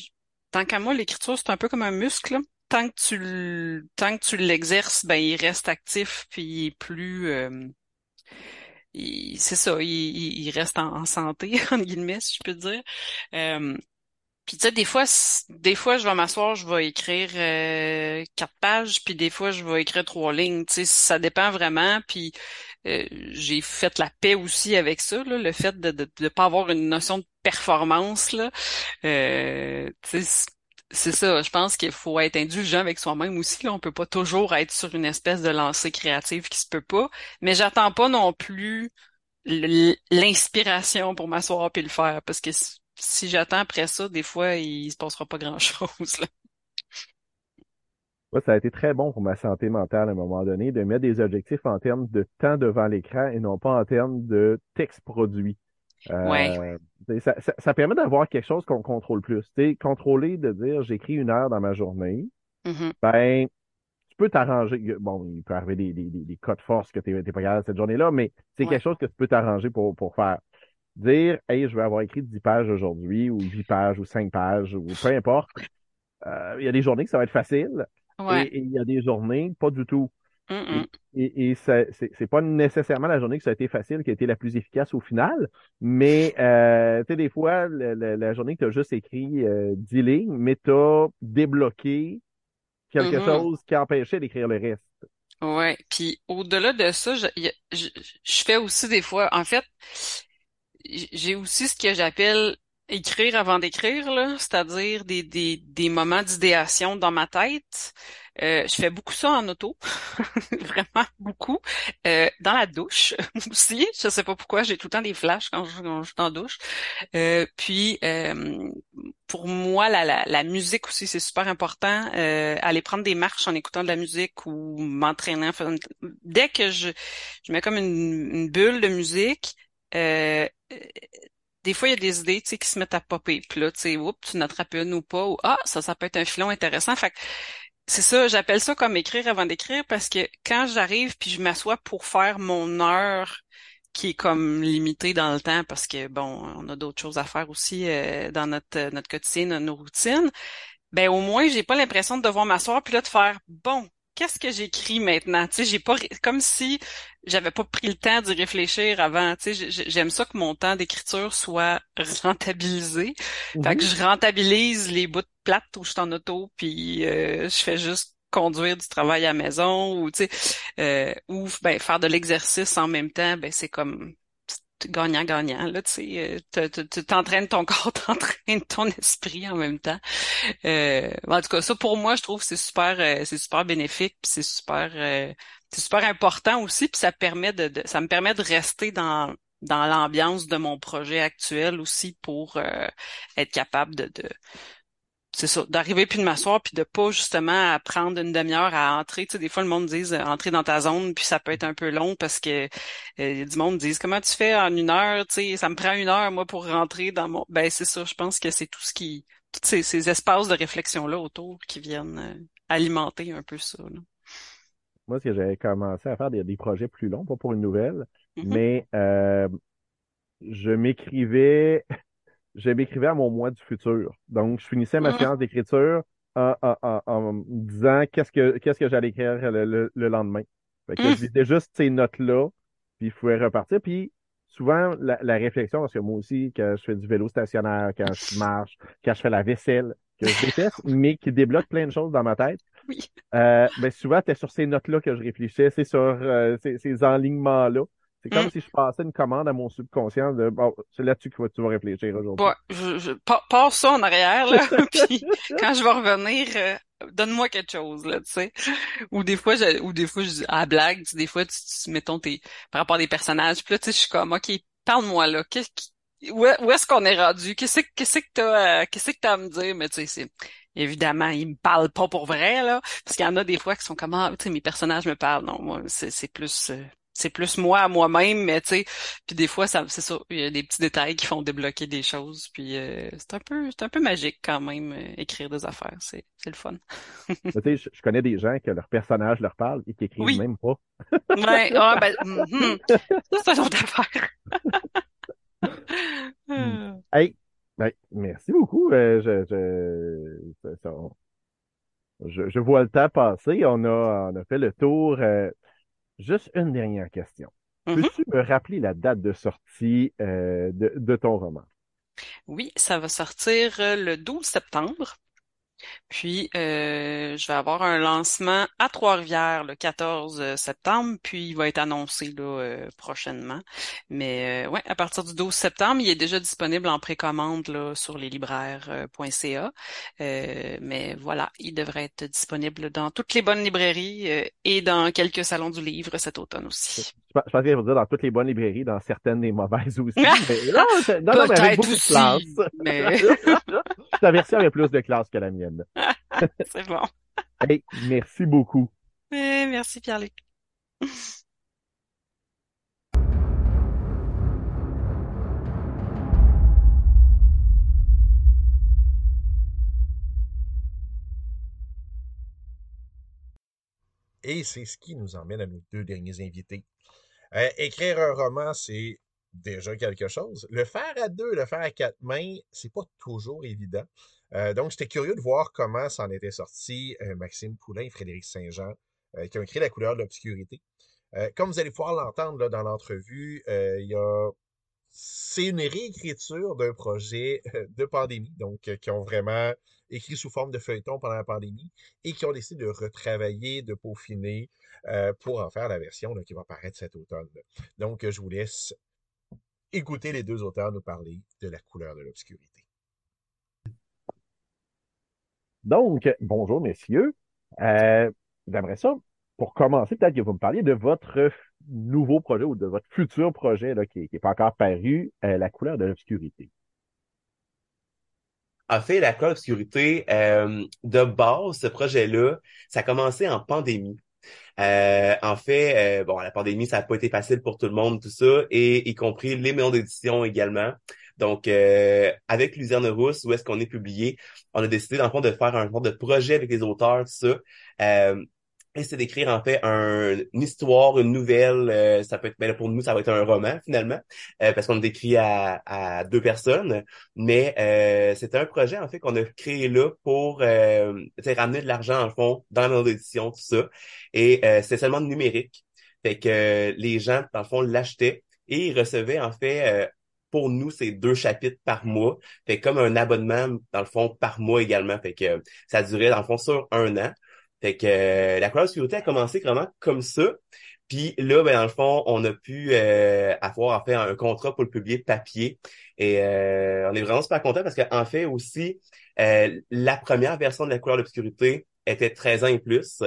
tant qu'à moi, l'écriture, c'est un peu comme un muscle. Tant que tu tant que tu l'exerces, ben il reste actif puis il est plus euh, c'est ça, il, il reste en, santé, en guillemets, si je peux dire. Euh, puis tu sais, des fois, des fois, je vais m'asseoir, je vais écrire euh, quatre pages, puis des fois, je vais écrire trois lignes. Tu sais, ça dépend vraiment. Puis euh, j'ai fait la paix aussi avec ça, là, le fait de ne pas avoir une notion de performance. Là. Euh, c'est ça, je pense qu'il faut être indulgent avec soi-même aussi. Là. On peut pas toujours être sur une espèce de lancée créative qui se peut pas. Mais j'attends pas non plus l'inspiration pour m'asseoir puis le faire. Parce que si j'attends après ça, des fois, il se passera pas grand-chose. Ouais, ça a été très bon pour ma santé mentale à un moment donné de mettre des objectifs en termes de temps devant l'écran et non pas en termes de texte produit. Euh, ça, ça, ça, permet d'avoir quelque chose qu'on contrôle plus. sais, contrôler de dire j'écris une heure dans ma journée, mm-hmm. ben tu peux t'arranger. Bon, il peut arriver des, des, des, cas de force que tu n'es pas capable cette journée-là, mais c'est quelque chose que tu peux t'arranger pour, pour faire. Dire Hey, je vais avoir écrit 10 pages aujourd'hui, ou 8 pages, ou 5 pages, ou peu importe. Euh, il y a des journées que ça va être facile. Et, il y a des journées, pas du tout. Et, et, c'est pas nécessairement la journée que ça a été facile qui a été la plus efficace au final, mais euh, tu sais, des fois, la journée que tu as juste écrit euh, 10 lignes, mais tu as débloqué quelque mm-hmm. chose qui empêchait d'écrire le reste. Ouais, puis au-delà de ça, je, je, je, fais aussi des fois, en fait, j'ai aussi ce que j'appelle écrire avant d'écrire, là, c'est-à-dire des, des, des moments d'idéation dans ma tête. Euh, je fais beaucoup ça en auto, vraiment beaucoup. Euh, dans la douche aussi, je sais pas pourquoi, j'ai tout le temps des flashs quand je, quand je suis en douche. Euh, puis euh, pour moi, la, la, la, musique aussi, c'est super important. Euh, aller prendre des marches en écoutant de la musique ou m'entraîner. Dès que je, je mets comme une, une bulle de musique, euh, des fois, il y a des idées, tu sais, qui se mettent à popper. Puis là, tu sais, oups, tu n'attrapes une ou pas, ou ah, ça, ça peut être un filon intéressant. Fait que c'est ça, j'appelle ça comme écrire avant d'écrire parce que quand j'arrive puis je m'assois pour faire mon heure qui est comme limitée dans le temps parce que bon, on a d'autres choses à faire aussi euh, dans notre notre quotidien, nos routines. Ben au moins, j'ai pas l'impression de devoir m'asseoir puis là de faire bon, qu'est-ce que j'écris maintenant? Tu sais, j'ai pas comme si j'avais pas pris le temps d'y réfléchir avant. Tu sais, j'aime ça que mon temps d'écriture soit rentabilisé. Fait que mhm. je rentabilise les bouts de plate où je suis en auto, puis euh, je fais juste conduire du travail à la maison ou tu sais euh, ou ben faire de l'exercice en même temps ben c'est comme gagnant-gagnant. Là, tu euh, t'entraînes ton corps, t'entraînes ton esprit en même temps. Euh, en tout cas, ça pour moi, je trouve que c'est super, euh, c'est super bénéfique, puis c'est super, c'est super important aussi, puis ça permet de, ça me permet de rester dans dans l'ambiance de mon projet actuel aussi pour être capable de, de c'est ça, d'arriver puis de m'asseoir puis de pas justement prendre une demi-heure à entrer. Tu sais, des fois le monde dit euh, entrer dans ta zone puis ça peut être un peu long parce que euh, du monde dit comment tu fais en une heure? Tu sais, ça me prend une heure moi pour rentrer dans mon. Ben c'est ça. Je pense que c'est tout ce qui, tous ces, ces, espaces de réflexion là autour qui viennent euh, alimenter un peu ça. Moi, ce que j'avais commencé à faire des, des, projets plus longs, pas pour une nouvelle, mm-hmm. mais je m'écrivais je m'écrivais à mon moi du futur. Donc, je finissais ma mm. séance d'écriture en, me disant qu'est-ce que qu'est-ce que j'allais écrire le, lendemain. Fait que je lisais juste ces notes-là, puis il pouvait repartir. Puis souvent, la, réflexion, parce que moi aussi, quand je fais du vélo stationnaire, quand je marche, quand je fais la vaisselle, que je déteste, mais qui débloque plein de choses dans ma tête. Oui. Euh, ben souvent, c'était sur ces notes-là que je réfléchissais, c'est sur euh, ces, ces enlignements-là. C'est comme mm. si je passais une commande à mon subconscient de bon, c'est là-dessus que tu vas réfléchir aujourd'hui. Ouais, je, je passe ça en arrière, là, puis quand je vais revenir, euh, donne-moi quelque chose, là, tu sais. Ou des fois, je, ou des fois, je dis, ah, blague, des fois, tu, tu, mettons tes, par rapport à des personnages, puis là, tu sais, je suis comme, ok, parle-moi, là, qu'est-ce où, est-ce qu'on est rendu? Qu'est-ce que, qu'est-ce que t'as, euh, qu'est-ce que t'as à me dire? Mais tu sais, c'est, évidemment, ils me parlent pas pour vrai, là, parce qu'il y en a des fois qui sont comme, ah, tu sais, mes personnages me parlent. Non, moi, c'est, c'est plus, euh, c'est plus moi à moi-même, mais tu sais, puis des fois, ça, c'est ça, il y a des petits détails qui font débloquer des choses, puis euh, c'est un peu, c'est un peu magique quand même, euh, écrire des affaires, c'est, c'est le fun. tu sais, je, connais des gens que leur personnage leur parle et qui écrivent même pas. ouais, ah, ben, mm-hmm. c'est une autre affaire. Hmm. hey, ben, merci beaucoup. Euh, je, je, je, je, vois le temps passer. On a, on a fait le tour. Juste une dernière question. Mm-hmm. Peux-tu me rappeler la date de sortie euh, de, ton roman? Oui, ça va sortir euh, le 12 septembre. Puis, euh, je vais avoir un lancement à Trois-Rivières le 14 septembre, puis il va être annoncé là, euh, prochainement. Mais euh, ouais, à partir du 12 septembre, il est déjà disponible en précommande là, sur leslibraires.ca. Euh, mais voilà, il devrait être disponible dans toutes les bonnes librairies et dans quelques salons du livre cet automne aussi. Je pense qu'il vous dire dans toutes les bonnes librairies, dans certaines des mauvaises aussi. mais non, non, non, mais avec beaucoup aussi, de classe. mais- Ta version avait plus de classe que la mienne. C'est bon. Hey, merci beaucoup. Merci Pierre-Luc. Et c'est ce qui nous emmène à nos deux derniers invités. Euh, écrire un roman, c'est déjà quelque chose. Le faire à deux, le faire à quatre mains, c'est pas toujours évident. Euh, donc, j'étais curieux de voir comment s'en était sorti euh, Maxime Poulain et Frédéric Saint-Jean, euh, qui ont écrit La couleur de l'obscurité. Comme vous allez pouvoir l'entendre dans l'entrevue, il a... c'est une réécriture d'un projet de pandémie, donc qui ont vraiment écrit sous forme de feuilleton pendant la pandémie et qui ont décidé de retravailler, de peaufiner pour en faire la version qui va paraître cet automne. Donc, je vous laisse écouter les deux auteurs nous parler de la couleur de l'obscurité. Donc, bonjour messieurs. Euh, J'aimerais ça, pour commencer, peut-être que vous me parliez de votre nouveau projet ou de votre futur projet là, qui n'est pas encore paru, euh, La couleur de l'obscurité. En fait, la couleur obscurité, euh, de base, ce projet-là, ça a commencé en pandémie. Euh, en fait, euh, bon, la pandémie, ça n'a pas été facile pour tout le monde, tout ça, et y compris les maisons d'édition également. Donc, euh, avec Luzerne Rousse, où est-ce qu'on est publié, on a décidé, dans le fond, de faire un genre de projet avec les auteurs, ça. Euh, et c'est d'écrire, en fait, un- une histoire, une nouvelle. euh, ça peut être, ben pour nous, ça va être un roman, finalement, euh, parce qu'on décrit à, à deux personnes. Mais euh, c'était un projet, en fait, qu'on a créé là pour euh, ramener de l'argent, en fond, dans la maison d'édition, tout ça. Et euh, c'est seulement numérique. Fait que euh, les gens, dans le fond, l'achetaient et ils recevaient, en fait, pour nous, c'est deux chapitres par mois. Fait comme un abonnement, dans le fond, par mois également. Fait que ça durait, dans le fond, sur un an. Fait que euh, la couleur sécurité a commencé vraiment comme ça. Puis là, ben, dans le fond, on a pu euh, avoir en fait un contrat pour le publier papier. Et euh, on est vraiment super content parce qu'en fait aussi, euh, la première version de la couleur d'obscurité était 13 ans et plus.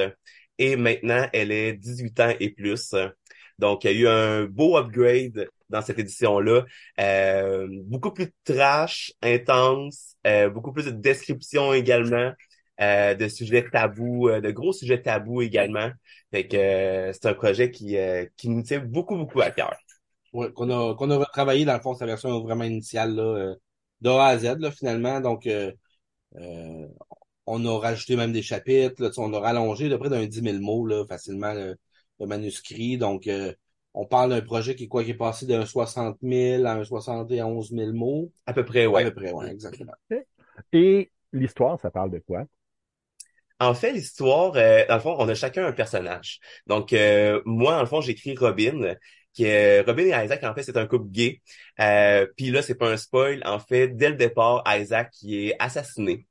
Et maintenant, elle est 18 ans et plus. Donc, il y a eu un beau upgrade dans cette édition-là. Euh, beaucoup plus trash, intense, euh, beaucoup plus de descriptions également, euh, de sujets tabous, euh, de gros sujets tabous également. Fait que euh, c'est un projet qui, euh, qui nous tient beaucoup, beaucoup à cœur. Ouais, qu'on a, qu'on a retravaillé dans le fond sa version vraiment initiale là, de A à Z là, finalement. Donc on a rajouté même des chapitres, là, on a rallongé de près d'un 10 000 mots là, facilement le, le manuscrit. Donc on parle d'un projet qui est quoi qui est passé d'un 60 000 à un 71 000 mots? À peu près, À ouais. peu près, ouais, exactement. Et l'histoire, ça parle de quoi? En fait, l'histoire, euh, dans le fond, on a chacun un personnage. Donc, euh, moi, dans le fond, j'écris Robin, qui est Robin et Isaac, en fait, c'est un couple gay. Euh, Puis là, c'est pas un spoil. En fait, dès le départ, Isaac qui est assassiné.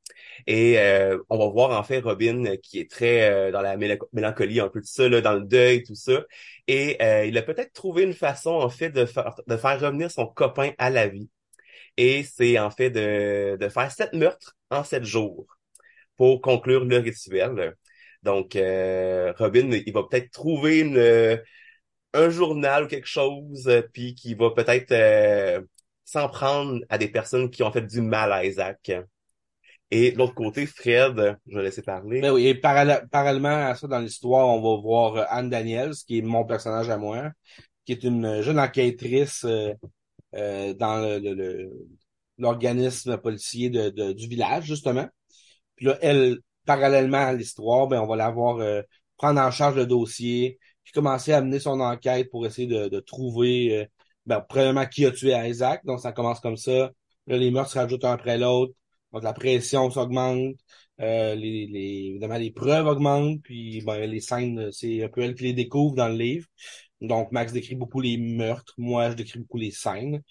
Et euh, on va voir en fait Robin euh, qui est très euh, dans la méla- mélancolie, un peu de ça, là, dans le deuil, tout ça. Et euh, il a peut-être trouvé une façon en fait de faire de faire revenir son copain à la vie. Et c'est en fait de, de faire sept meurtres en sept jours pour conclure le rituel. Donc, euh, Robin, il va peut-être trouver une, euh, un journal ou quelque chose, puis qui va peut-être s'en prendre à des personnes qui ont fait du mal à Isaac. Et de l'autre côté, Fred, je vais laisser parler. Ben oui, et parallè- parallèlement à ça, dans l'histoire, on va voir euh, Anne Daniels, qui est mon personnage à moi, qui est une jeune enquêtrice euh, euh, dans le, le- le- l'organisme policier de, de- du village, justement. Puis là, elle, parallèlement à l'histoire, ben, on va la voir euh, prendre en charge le dossier, puis commencer à mener son enquête pour essayer de, de trouver, euh, ben, premièrement, qui a tué Isaac. Donc, ça commence comme ça. Là, les meurtres se rajoutent un après l'autre. Donc, la pression s'augmente. Euh, les, les, évidemment, les preuves augmentent. Puis, ben, les scènes, c'est un peu elle qui les découvre dans le livre. Donc, Max décrit beaucoup les meurtres. Moi, je décris beaucoup les scènes.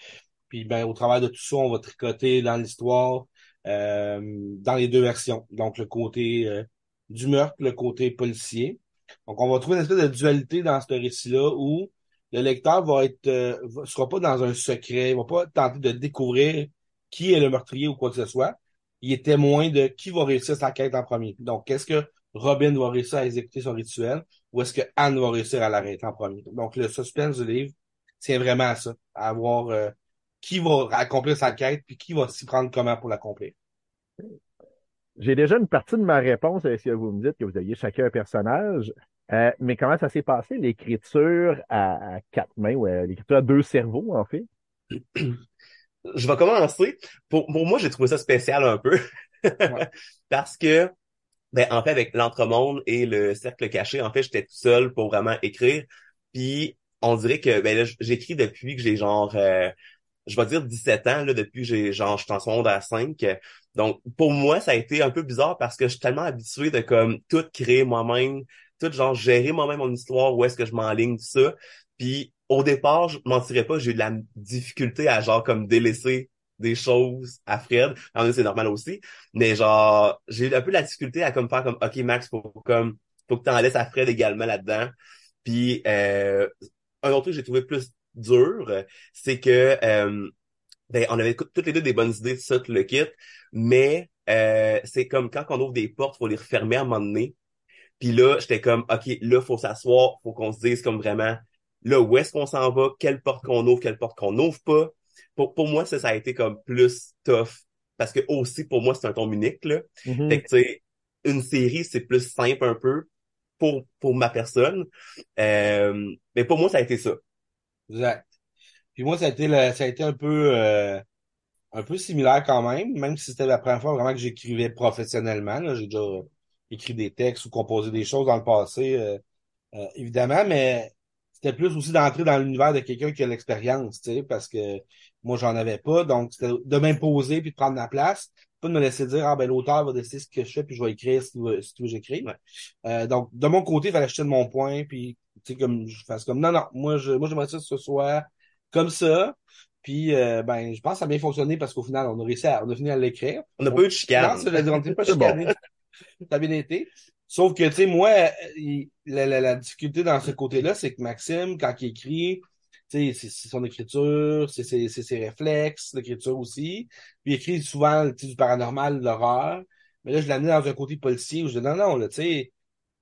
Puis, ben, au travers de tout ça, on va tricoter dans l'histoire euh, dans les deux versions. Donc, le côté euh, du meurtre, le côté policier. Donc, on va trouver une espèce de dualité dans ce récit-là où le lecteur va être euh, sera pas dans un secret, va pas tenter de découvrir qui est le meurtrier ou quoi que ce soit. Il est témoin de qui va réussir sa quête en premier. Donc, est-ce que Robin va réussir à exécuter son rituel ou est-ce que Anne va réussir à l'arrêter en premier? Donc, le suspense du livre tient vraiment à ça, à voir euh, qui va accomplir sa quête puis qui va s'y prendre comment pour l'accomplir. J'ai déjà une partie de ma réponse que vous me dites que vous aviez chacun un personnage? Euh, mais comment ça s'est passé, l'écriture à, à quatre mains, ou l'écriture à deux cerveaux, en fait? Je vais commencer. Pour, pour moi, j'ai trouvé ça spécial un peu. Ouais. Parce que, ben, en fait, avec l'entremonde et le cercle caché, en fait, j'étais tout seul pour vraiment écrire. Puis, on dirait que, ben là, j'écris depuis que j'ai genre, euh, je vais dire 17 ans, là, depuis que j'ai, genre, je suis en secondaire 5. Donc, pour moi, ça a été un peu bizarre parce que je suis tellement habitué de, comme, tout créer moi-même, tout, genre, gérer moi-même mon histoire, où est-ce que je m'enligne, tout ça. Puis, au départ, je mentirais pas, j'ai eu de la difficulté à, genre, comme, délaisser des choses à Fred. En c'est normal aussi. Mais genre, j'ai eu un peu la difficulté à comme faire comme OK Max, faut comme faut que t'en laisses à Fred également là-dedans. Puis euh, un autre truc que j'ai trouvé plus dur, c'est que euh, ben, on avait toutes les deux des bonnes idées de ça, le kit, mais euh, c'est comme quand on ouvre des portes, faut les refermer à un moment donné. Puis là, j'étais comme OK, là, faut s'asseoir, faut qu'on se dise comme vraiment là, où est-ce qu'on s'en va, quelle porte qu'on ouvre, quelle porte qu'on n'ouvre pas pour, pour moi, ça, ça a été comme plus tough. Parce que aussi, pour moi, c'est un ton unique, là. Mhm. Fait que, tu sais, une série, c'est plus simple un peu pour, pour ma personne. Euh, mais pour moi, ça a été ça. Exact. Puis moi, ça a été le- ça a été un peu euh, un peu similaire quand même, même si c'était la première fois vraiment que j'écrivais professionnellement. là. J'ai déjà écrit des textes ou composé des choses dans le passé, euh, euh, évidemment, mais c'était plus aussi d'entrer dans l'univers de quelqu'un qui a l'expérience, tu sais, parce que moi, j'en avais pas. Donc, c'était de m'imposer puis de prendre ma place, pas de me laisser dire, ah ben l'auteur va décider ce que je fais puis je vais écrire si tu veux j'écris. Ouais. Euh, donc, de mon côté, il fallait acheter de mon point puis tu sais, comme je fasse comme non, non, moi je moi j'aimerais ça que ce soit comme ça. Puis euh, ben je pense que ça a bien fonctionné parce qu'au final, on a réussi à on a fini à l'écrire. On n'a pas eu de chicane. Non, ça, je veux dire, on n'était pas C'est bon. chicané. Ça a bien été. Sauf que, tu sais, moi, la, la, la difficulté dans ce côté-là, c'est que Maxime, quand il écrit, tu sais, c'est son écriture, c'est c'est ses réflexes, l'écriture aussi. Puis il écrit souvent tu du paranormal, de l'horreur. Mais là, je l'ai amené dans un côté policier où je dis non, non, là, tu sais,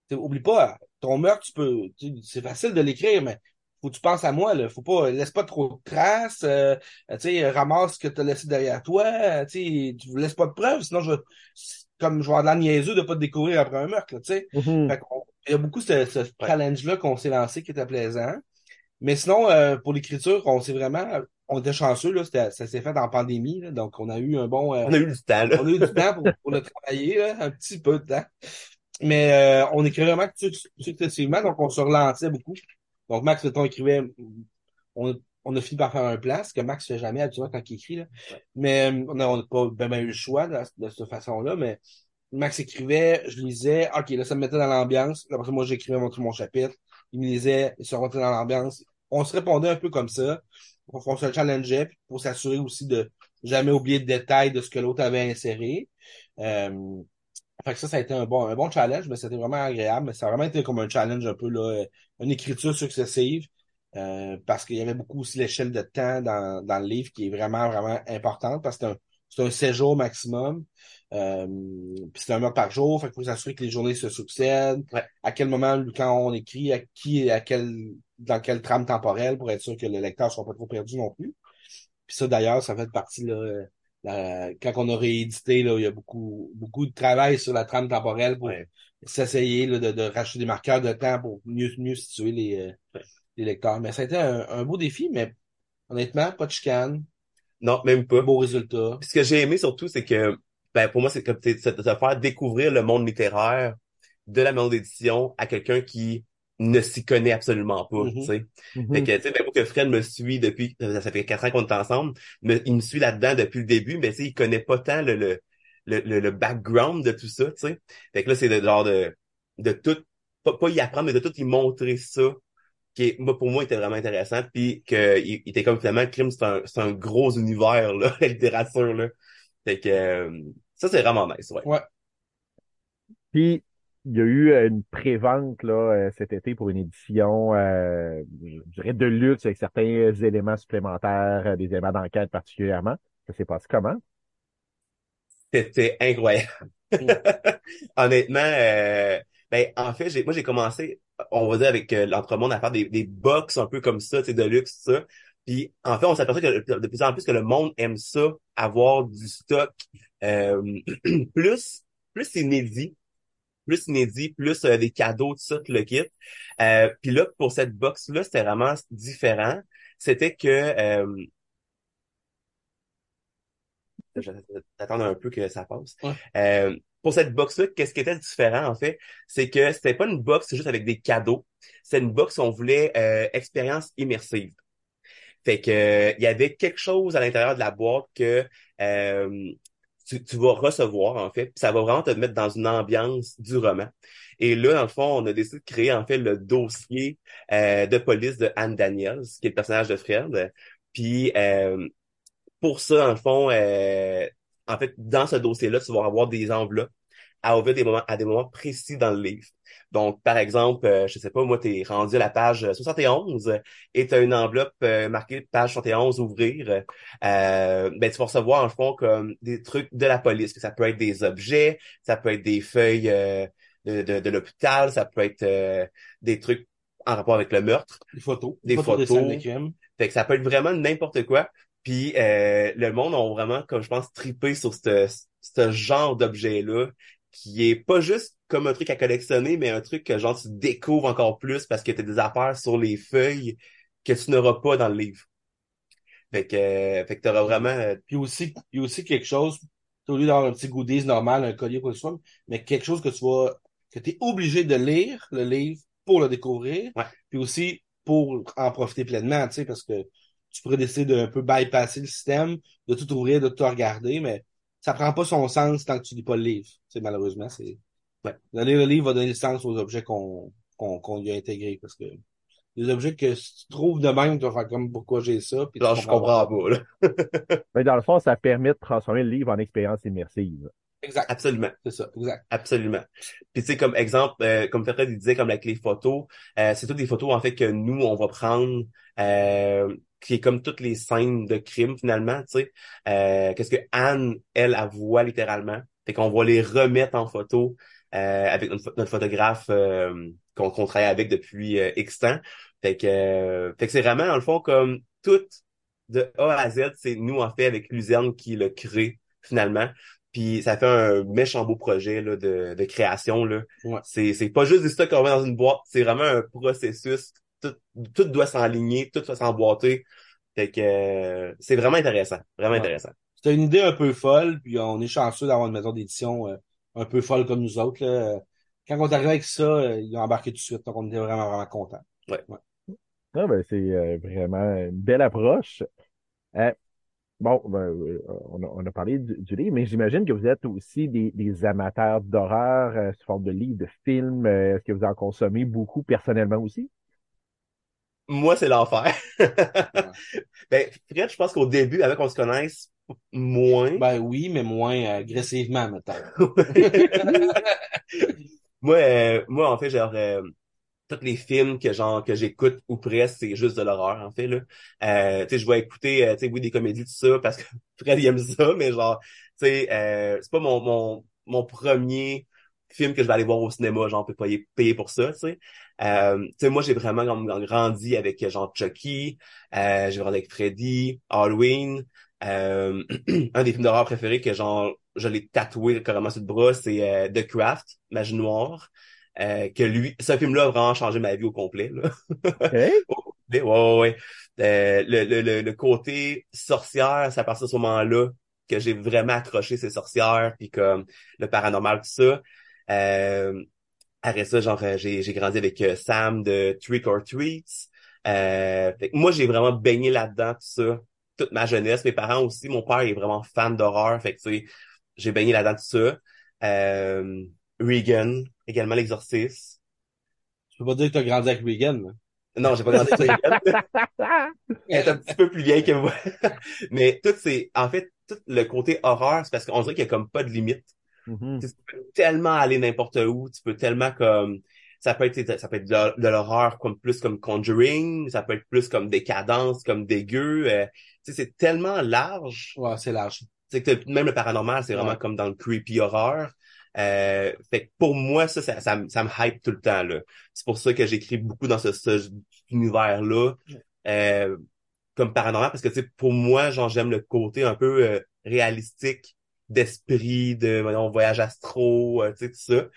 tu oublie pas, ton meurtre, tu peux, tu c'est facile de l'écrire, mais faut que tu penses à moi, là. Faut pas, laisse pas trop de traces, euh, tu sais, ramasse ce que t'as laissé derrière toi, tu sais, tu laisses pas de preuves, sinon je, comme avoir de la niaiseux de pas te découvrir après un meurtre, tu sais. Fait qu'on- il y a beaucoup ce, ce challenge-là qu'on s'est lancé qui était plaisant. Mais sinon, euh, pour l'écriture, on s'est vraiment, on était chanceux, là, c'était- ça s'est fait en pandémie, là, donc on a eu un bon, euh, On a eu du temps, là. on a eu du temps pour, pour le travailler, là, un petit peu de temps. Mais euh, on écrivait vraiment suc- successivement, donc on se relançait beaucoup. Donc Max, mettons, écrivait, on, on a fini par faire un plan, ce que Max fait jamais habituellement quand il écrit. Là. Mais euh, on n'a pas ben, ben eu le choix de, de cette façon-là, mais Max écrivait, je lisais, ok, là, ça me mettait dans l'ambiance. Après ça, moi, j'écrivais mon, mon chapitre. Il me lisait, il se remettait dans l'ambiance. On se répondait un peu comme ça. On, on se challengeait puis pour s'assurer aussi de jamais oublier de détails de ce que l'autre avait inséré. Euh, fait que ça, ça a été un bon, un bon challenge, mais c'était vraiment agréable. Mais ça a vraiment été comme un challenge un peu, là, une écriture successive. Euh, parce qu'il y avait beaucoup aussi l'échelle de temps dans, dans le livre qui est vraiment, vraiment importante parce que c'est un, un 16 jours maximum. Euh, puis c'est un mois par jour. Fait qu'il faut s'assurer que les journées se succèdent. Ouais. À quel moment, quand on écrit, à qui, à quel, dans quelle trame temporelle pour être sûr que le lecteur ne soit pas trop perdu non plus. Puis ça, d'ailleurs, ça fait partie, là, la- quand on a réédité, là, il y a beaucoup, beaucoup de travail sur la trame temporelle pour Ouais. s'essayer là, de, de racheter des marqueurs de temps pour mieux, mieux situer les, euh, Ouais. Les lecteurs. Mais ça a été un, un beau défi, mais honnêtement, pas de chicane, Non, même pas. beau résultat. Puis ce que j'ai aimé surtout, c'est que, ben, pour moi, c'est comme, c'est de faire découvrir le monde littéraire de la maison d'édition à quelqu'un qui ne s'y connaît absolument pas, Mhm. tu sais. Mhm. Fait que, tu sais, ben, moi que Fred me suit depuis, ça fait quatre ans qu'on est ensemble, mais il me suit là-dedans depuis le début, mais tu sais, il connaît pas tant le, le, le, le, le background de tout ça, tu sais. Fait que là, c'est de genre de, de tout, pas, pas y apprendre, mais de tout y montrer ça, qui est, moi, pour moi, était vraiment intéressant, puis que il, il était comme finalement, le crime, c'est un, c'est un gros univers, là, la littérature, là. Fait que euh, ça, c'est vraiment nice, ouais. Ouais. Puis, il y a eu euh, une pré-vente là, euh, cet été pour une édition, euh, je dirais, de luxe avec certains éléments supplémentaires, des éléments d'enquête particulièrement. Ça s'est passé comment? C'était incroyable. Honnêtement, euh, ben en fait, j'ai, moi j'ai commencé, on va dire avec euh, l'entremonde à faire des, des box un peu comme ça, tu sais, de luxe, ça. Puis en fait, on s'aperçoit que de plus en plus que le monde aime ça, avoir du stock euh, plus plus inédit, plus inédit, plus euh, des cadeaux, tout ça, tout le kit. Euh, puis là, pour cette box-là, c'était vraiment différent. C'était que euh, J'attends un peu que ça passe. Ouais. Pour cette box-là, qu'est-ce qui était différent, en fait? C'est que c'était pas une box juste avec des cadeaux. C'est une box où on voulait euh, expérience immersive. Fait que euh, il y avait quelque chose à l'intérieur de la boîte que euh, tu, tu vas recevoir, en fait. Puis ça va vraiment te mettre dans une ambiance du roman. Et là, dans le fond, on a décidé de créer, en fait, le dossier euh, de police de Anne Daniels, qui est le personnage de Fred. Puis euh, pour ça, dans le fond, euh, en fait, dans ce dossier-là, tu vas avoir des enveloppes à ouvrir des moments, à des moments précis dans le livre. Donc, par exemple, euh, je sais pas, moi, t'es rendu à la page 71 et tu as une enveloppe euh, marquée page 71, ouvrir. Euh, ben, tu vas recevoir, en fond, comme des trucs de la police, que ça peut être des objets, ça peut être des feuilles euh, de, de, de l'hôpital, ça peut être euh, des trucs en rapport avec le meurtre. Des photos. Des des photos. de. Fait que ça peut être vraiment n'importe quoi. Puis euh, le monde ont vraiment, comme je pense, trippé sur ce ce genre d'objet-là, qui est pas juste comme un truc à collectionner, mais un truc que genre tu découvres encore plus parce que tu as des affaires sur les feuilles que tu n'auras pas dans le livre. Fait que, euh, fait que t'auras vraiment euh, Puis aussi, il y a aussi quelque chose, au lieu d'avoir un petit goodies normal, un collier, quoi que ce soit, mais quelque chose que tu vas, que tu es obligé de lire, le livre, pour le découvrir. Ouais. Puis aussi pour en profiter pleinement, tu sais, parce que tu pourrais décider de un peu bypasser le système, de tout ouvrir, de tout regarder, mais ça prend pas son sens tant que tu lis pas le livre. Tu sais, malheureusement, c'est, Ouais. de lire le livre va donner le sens aux objets qu'on, qu'on, qu'on y a intégrés, parce que des objets que si tu trouves de même, tu vas faire comme pourquoi j'ai ça, puis genre je comprends pas là. Mais dans le fond, ça permet de transformer le livre en expérience immersive. Exact. Absolument. C'est ça, exact. Absolument. Puis tu sais, comme exemple, euh, comme Fred il disait, comme avec les photos, euh, c'est toutes des photos en fait que nous, on va prendre, euh, qui est comme toutes les scènes de crime finalement, tu sais. Euh, Qu'est-ce que Anne, elle, elle voit littéralement. Fait qu'on va les remettre en photo euh, avec notre, pho- notre photographe euh, qu'on qu'on travaille avec depuis euh, X temps. Fait que, euh, fait que c'est vraiment, dans le fond, comme tout de A à Z, c'est nous, en fait, avec Luzerne qui le crée finalement. Puis ça fait un méchant beau projet là, de, de création. Là. Ouais. C'est, c'est pas juste des stocks qu'on met dans une boîte, c'est vraiment un processus. Tout, tout doit s'enligner, tout doit s'emboîter. Fait que euh, c'est vraiment intéressant. Vraiment Ouais. intéressant. C'était une idée un peu folle, puis on est chanceux d'avoir une maison d'édition euh, un peu folle comme nous autres. Là. Quand on est arrivé avec ça, euh, ils ont embarqué tout de suite, donc on était vraiment, vraiment contents. Ah, ben, c'est vraiment une belle approche. Euh, bon, ben, on a, on a parlé du, du livre, mais j'imagine que vous êtes aussi des, des amateurs d'horreur euh, sous forme de livres, de films. Euh, Est-ce que vous en consommez beaucoup personnellement aussi? Moi, c'est l'enfer. ben, Fred, je pense qu'au début, avec qu'on se connaisse moins. Ben oui, mais moins agressivement, maintenant. moi, euh, moi, en fait, genre, euh, tous les films que genre que j'écoute ou presque, c'est juste de l'horreur, en fait, là. Euh, tu sais, je vais écouter, euh, tu sais, oui, des comédies, tout ça, parce que Fred, il aime ça, mais genre, tu sais, euh, c'est pas mon, mon, mon premier film que je vais aller voir au cinéma, genre, on peut pas y payer pour ça, tu sais. Euh, tu sais, moi, j'ai vraiment grandi avec, genre, Chucky, euh, j'ai grandi avec Freddy, Halloween, euh, un des films d'horreur préférés que, genre, je l'ai tatoué carrément sur le bras, c'est euh, The Craft, Magie Noire. Euh, que lui, ce film-là a vraiment changé ma vie au complet. Là. Hey? ouais, ouais, ouais. Euh, le, le, le, le côté sorcière, c'est à partir de ce moment-là que j'ai vraiment accroché ces sorcières, puis comme le paranormal, tout ça. Euh, après ça, genre, euh, j'ai, j'ai grandi avec euh, Sam de Trick or Treats. Euh, fait que moi, j'ai vraiment baigné là-dedans, tout ça, toute ma jeunesse. Mes parents aussi, mon père est vraiment fan d'horreur, fait que tu sais, j'ai baigné là-dedans, tout ça. Euh, Regan, également l'exorciste. Je peux pas dire que t'as grandi avec Regan. là. Non, j'ai pas grandi avec elle. Elle est un petit peu plus vieille que moi. Mais tout c'est, en fait, tout le côté horreur, c'est parce qu'on dirait qu'il y a comme pas de limite. Mhm. Tu peux tellement aller n'importe où, tu peux tellement comme, ça peut être, ça peut être de, de l'horreur comme plus comme Conjuring, ça peut être plus comme décadence, comme dégueu. euh, tu sais, c'est tellement large. Ouais, c'est large. C'est que même le paranormal, c'est vraiment comme dans le creepy horreur. Euh, fait que pour moi, ça, ça, ça, me- ça me hype tout le temps, là. C'est pour ça que j'écris beaucoup dans ce, ce univers-là. Euh, comme paranormal, parce que, tu sais, pour moi, genre, j'aime le côté un peu euh, réalistique d'esprit, de, voyage astro, euh, tu sais, tout ça.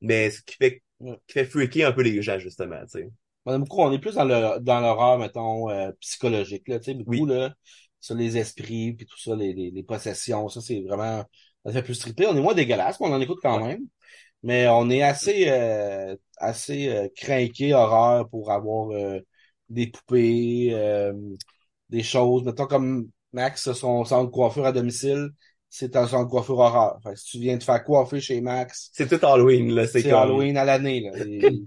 Mais ce qui fait, qui fait freaker un peu les gens, justement, tu sais. On est beaucoup, on est plus dans le dans l'horreur, mettons, euh, psychologique, là, tu sais, beaucoup, Oui. là, sur les esprits, puis tout ça, les, les, les possessions, ça, c'est vraiment, ça fait plus triper. On est moins dégueulasse, mais on en écoute quand même. Mais on est assez, euh, assez euh, craqué horreur pour avoir euh, des poupées, euh, des choses. Mettons comme Max, son centre de coiffure à domicile, c'est un de coiffure horreur. Fait que si tu viens te faire coiffer chez Max, C'est tout Halloween, là. C'est c'est comme... Halloween à l'année, là. Et-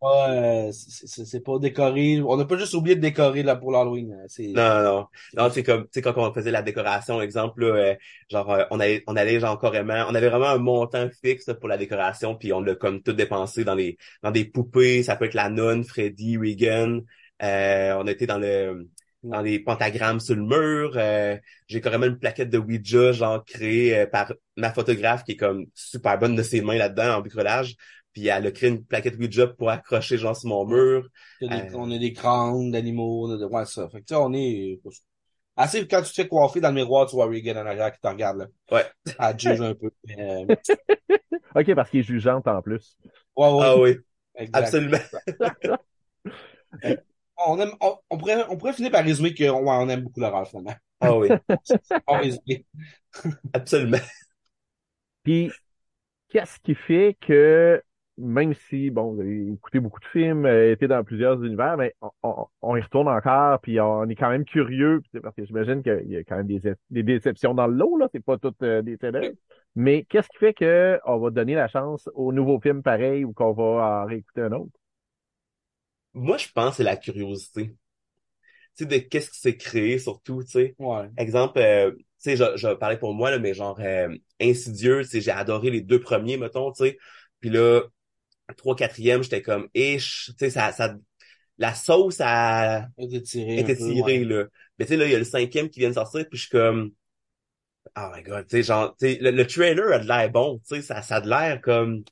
pas, euh, c'est c'est- c'est pas décoré. On n'a pas juste oublié de décorer là pour l'Halloween. C'est Non, non, non. Non, c'est comme, tu sais, quand on faisait la décoration, exemple, là, euh, genre, euh, on allait, on allait, genre, carrément, on avait vraiment un montant fixe là, pour la décoration, puis on l'a comme tout dépensé dans les, dans des poupées, ça peut être la nonne, Freddy, Regan, euh, on a été dans le, dans les pentagrammes sur le mur, euh, j'ai carrément une plaquette de Ouija, genre, créée euh, par ma photographe, qui est comme super bonne de ses mains là-dedans, en bricolage, puis elle a créé une plaquette Ouija pour accrocher, genre, sur mon mur. a des- Euh. on a des crânes d'animaux, de, ouais, ça. Fait que tu sais, on est assez quand tu te fais coiffer dans le miroir, tu vois Regan en arrière qui te regarde là. Ouais. Elle te juge un peu. Mais, euh, OK, parce qu'il est jugeante en plus. ouais, ouais, Ah oui, absolument. On aime, on, on pourrait, on pourrait finir par résumer qu'on ouais, on aime beaucoup l'horreur finalement. Ah oui, On résume. absolument. Puis, qu'est-ce qui fait que, même si, bon, vous avez écouté beaucoup de films, euh, été dans plusieurs univers, mais on, on- on y retourne encore, puis on est quand même curieux, parce que j'imagine qu'il y a quand même des, des déceptions dans le lot, là, c'est pas toutes euh, des chefs Mais qu'est-ce qui fait que on va donner la chance au nouveau film pareil ou qu'on va en réécouter un autre? Moi, je pense que c'est la curiosité. Tu sais, de qu'est-ce qui s'est créé, surtout, tu sais. Ouais. Exemple, euh, tu sais, je, je parlais pour moi, là, mais genre, euh, Insidieux, tu sais, j'ai adoré les deux premiers, mettons, tu sais. Puis là, trois, quatrième, j'étais comme, ish, tu sais, ça, ça, la sauce a était tirée peu, tirée, ouais. là. Mais tu sais, là, il y a le cinquième qui vient de sortir, puis je suis comme, oh my god, tu sais, genre, tu sais, le, le trailer a de l'air bon, tu sais, ça, ça a de l'air comme,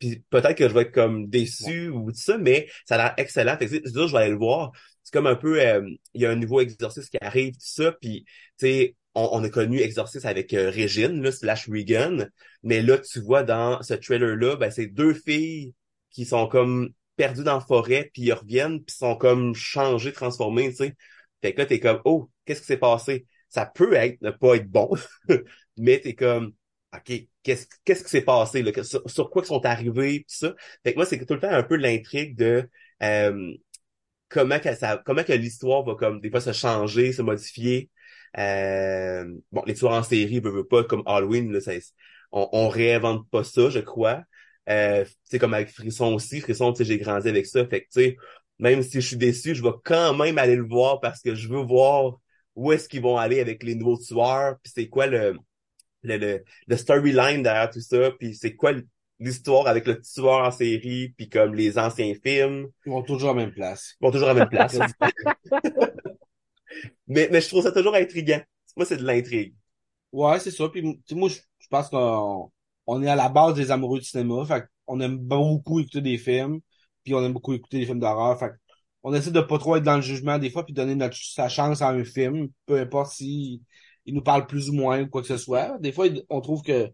puis peut-être que je vais être comme déçu ou tout ça, mais ça a l'air excellent. Fait que sûr, je vais aller le voir. C'est comme un peu, euh, il y a un nouveau exorciste qui arrive, tout ça, puis tu sais, on, on a connu Exorciste avec euh, Régine, là, slash Regan, mais là, tu vois dans ce trailer-là, ben, c'est deux filles qui sont comme perdues dans la forêt, puis ils reviennent, puis sont comme changées, transformées, tu sais. Fait que là, t'es comme, oh, qu'est-ce qui s'est passé? Ça peut être, ne pas être bon, mais t'es comme, OK, qu'est-ce qu'est-ce qui s'est passé, là? Sur, quoi ils sont arrivés, tout ça. Fait que moi, c'est tout le temps un peu l'intrigue de euh, comment que ça, comment que l'histoire va comme des fois se changer, se modifier. Euh, bon, les tueurs en série veut, veut pas comme Halloween, là, ça, on, on réinvente pas ça, je crois. Euh, sais, comme avec Frisson aussi, Frisson, tu sais, j'ai grandi avec ça. Fait que tu sais, même si je suis déçu, je vais quand même aller le voir parce que je veux voir où est-ce qu'ils vont aller avec les nouveaux tueurs, puis c'est quoi le le, le, le storyline derrière tout ça, puis c'est quoi l'histoire avec le tueur en série, puis comme les anciens films. Ils vont toujours à la même place. Ils vont toujours à la même place. mais, mais je trouve ça toujours intriguant. Moi, c'est de l'intrigue. Ouais, c'est ça. Puis, moi, je, je pense qu'on on est à la base des amoureux du cinéma. Fait on aime beaucoup écouter des films. Puis on aime beaucoup écouter des films d'horreur. Fait on essaie de pas trop être dans le jugement des fois, puis donner notre, sa chance à un film, peu importe si il nous parle plus ou moins ou quoi que ce soit. Des fois, on trouve que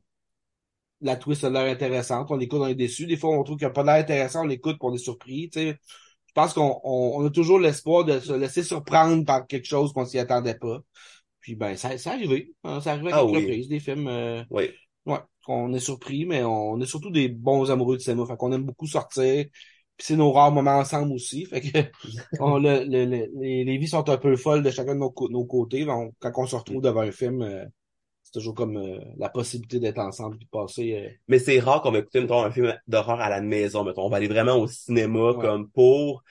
la twist a l'air intéressante, on l'écoute, on est déçu. Des fois, on trouve qu'il n'a pas l'air intéressant, on l'écoute, on est surpris. Je pense qu'on on, on a toujours l'espoir de se laisser surprendre par quelque chose qu'on s'y attendait pas. Puis ben, ça, ça arrivé. Hein, ça arrive à Ah quelques oui. reprises, des films. euh, Oui. Ouais, qu'on est surpris, mais on est surtout des bons amoureux du cinéma. Fait qu'on aime beaucoup sortir. Puis c'est nos rares moments ensemble aussi. Fait que on, le, le- le- les, les vies sont un peu folles de chacun de nos, côtés. Donc, quand on se retrouve devant un film, euh, c'est toujours comme euh, la possibilité d'être ensemble et de passer. euh, Mais c'est rare qu'on va écouter mettons, un film d'horreur à la maison, mettons. On va aller vraiment au cinéma Ouais. comme pour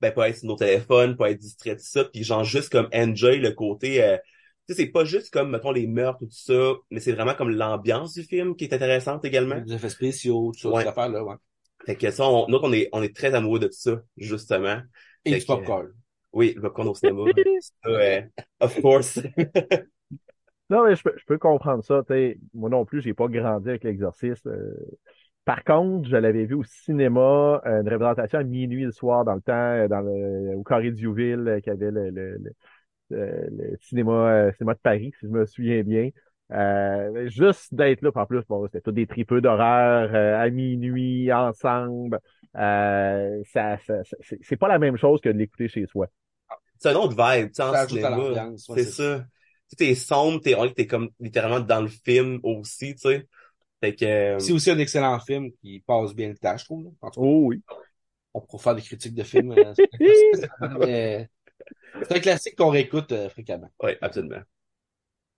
ben pas être sur nos téléphones, pas être distrait de ça, puis genre juste comme enjoy le côté euh, tu sais c'est pas juste comme mettons les meurtres ou tout ça, mais c'est vraiment comme l'ambiance du film qui est intéressante également. Des effets spéciaux, tout ça, Ouais. cette affaire-là, ouais. Fait que ça on, nous on est on est très amoureux de tout ça justement. Et Fait du que- popcorn. Oui, le popcorn au cinéma. ça, euh, of course. Non, mais je peux, je peux comprendre ça. t'sais. Moi non plus, j'ai pas grandi avec l'exorciste. Euh, par contre, je l'avais vu au cinéma, euh, une représentation à minuit le soir dans le temps, euh, dans le, au Carré Diouville, euh, qui avait le, le, le, le- le cinéma, euh, cinéma de Paris, si je me souviens bien. Euh, juste d'être là, en plus, bon, c'était tous des tripeux d'horreur euh, à minuit, ensemble. Euh, ça, ça, ça- c'est c'est pas la même chose que de l'écouter chez soi. c'est un autre vibe, tu sais, en cinéma. c'est ça. Tu sais, t'es sombre, t'es, on dirait que t'es comme littéralement dans le film aussi, tu sais. Fait que, euh, C'est aussi un excellent film qui passe bien le temps, je trouve. là. En tout cas, Oh oui. on pourra faire des critiques de films. euh, mais c'est un classique qu'on réécoute euh, fréquemment. ouais, absolument.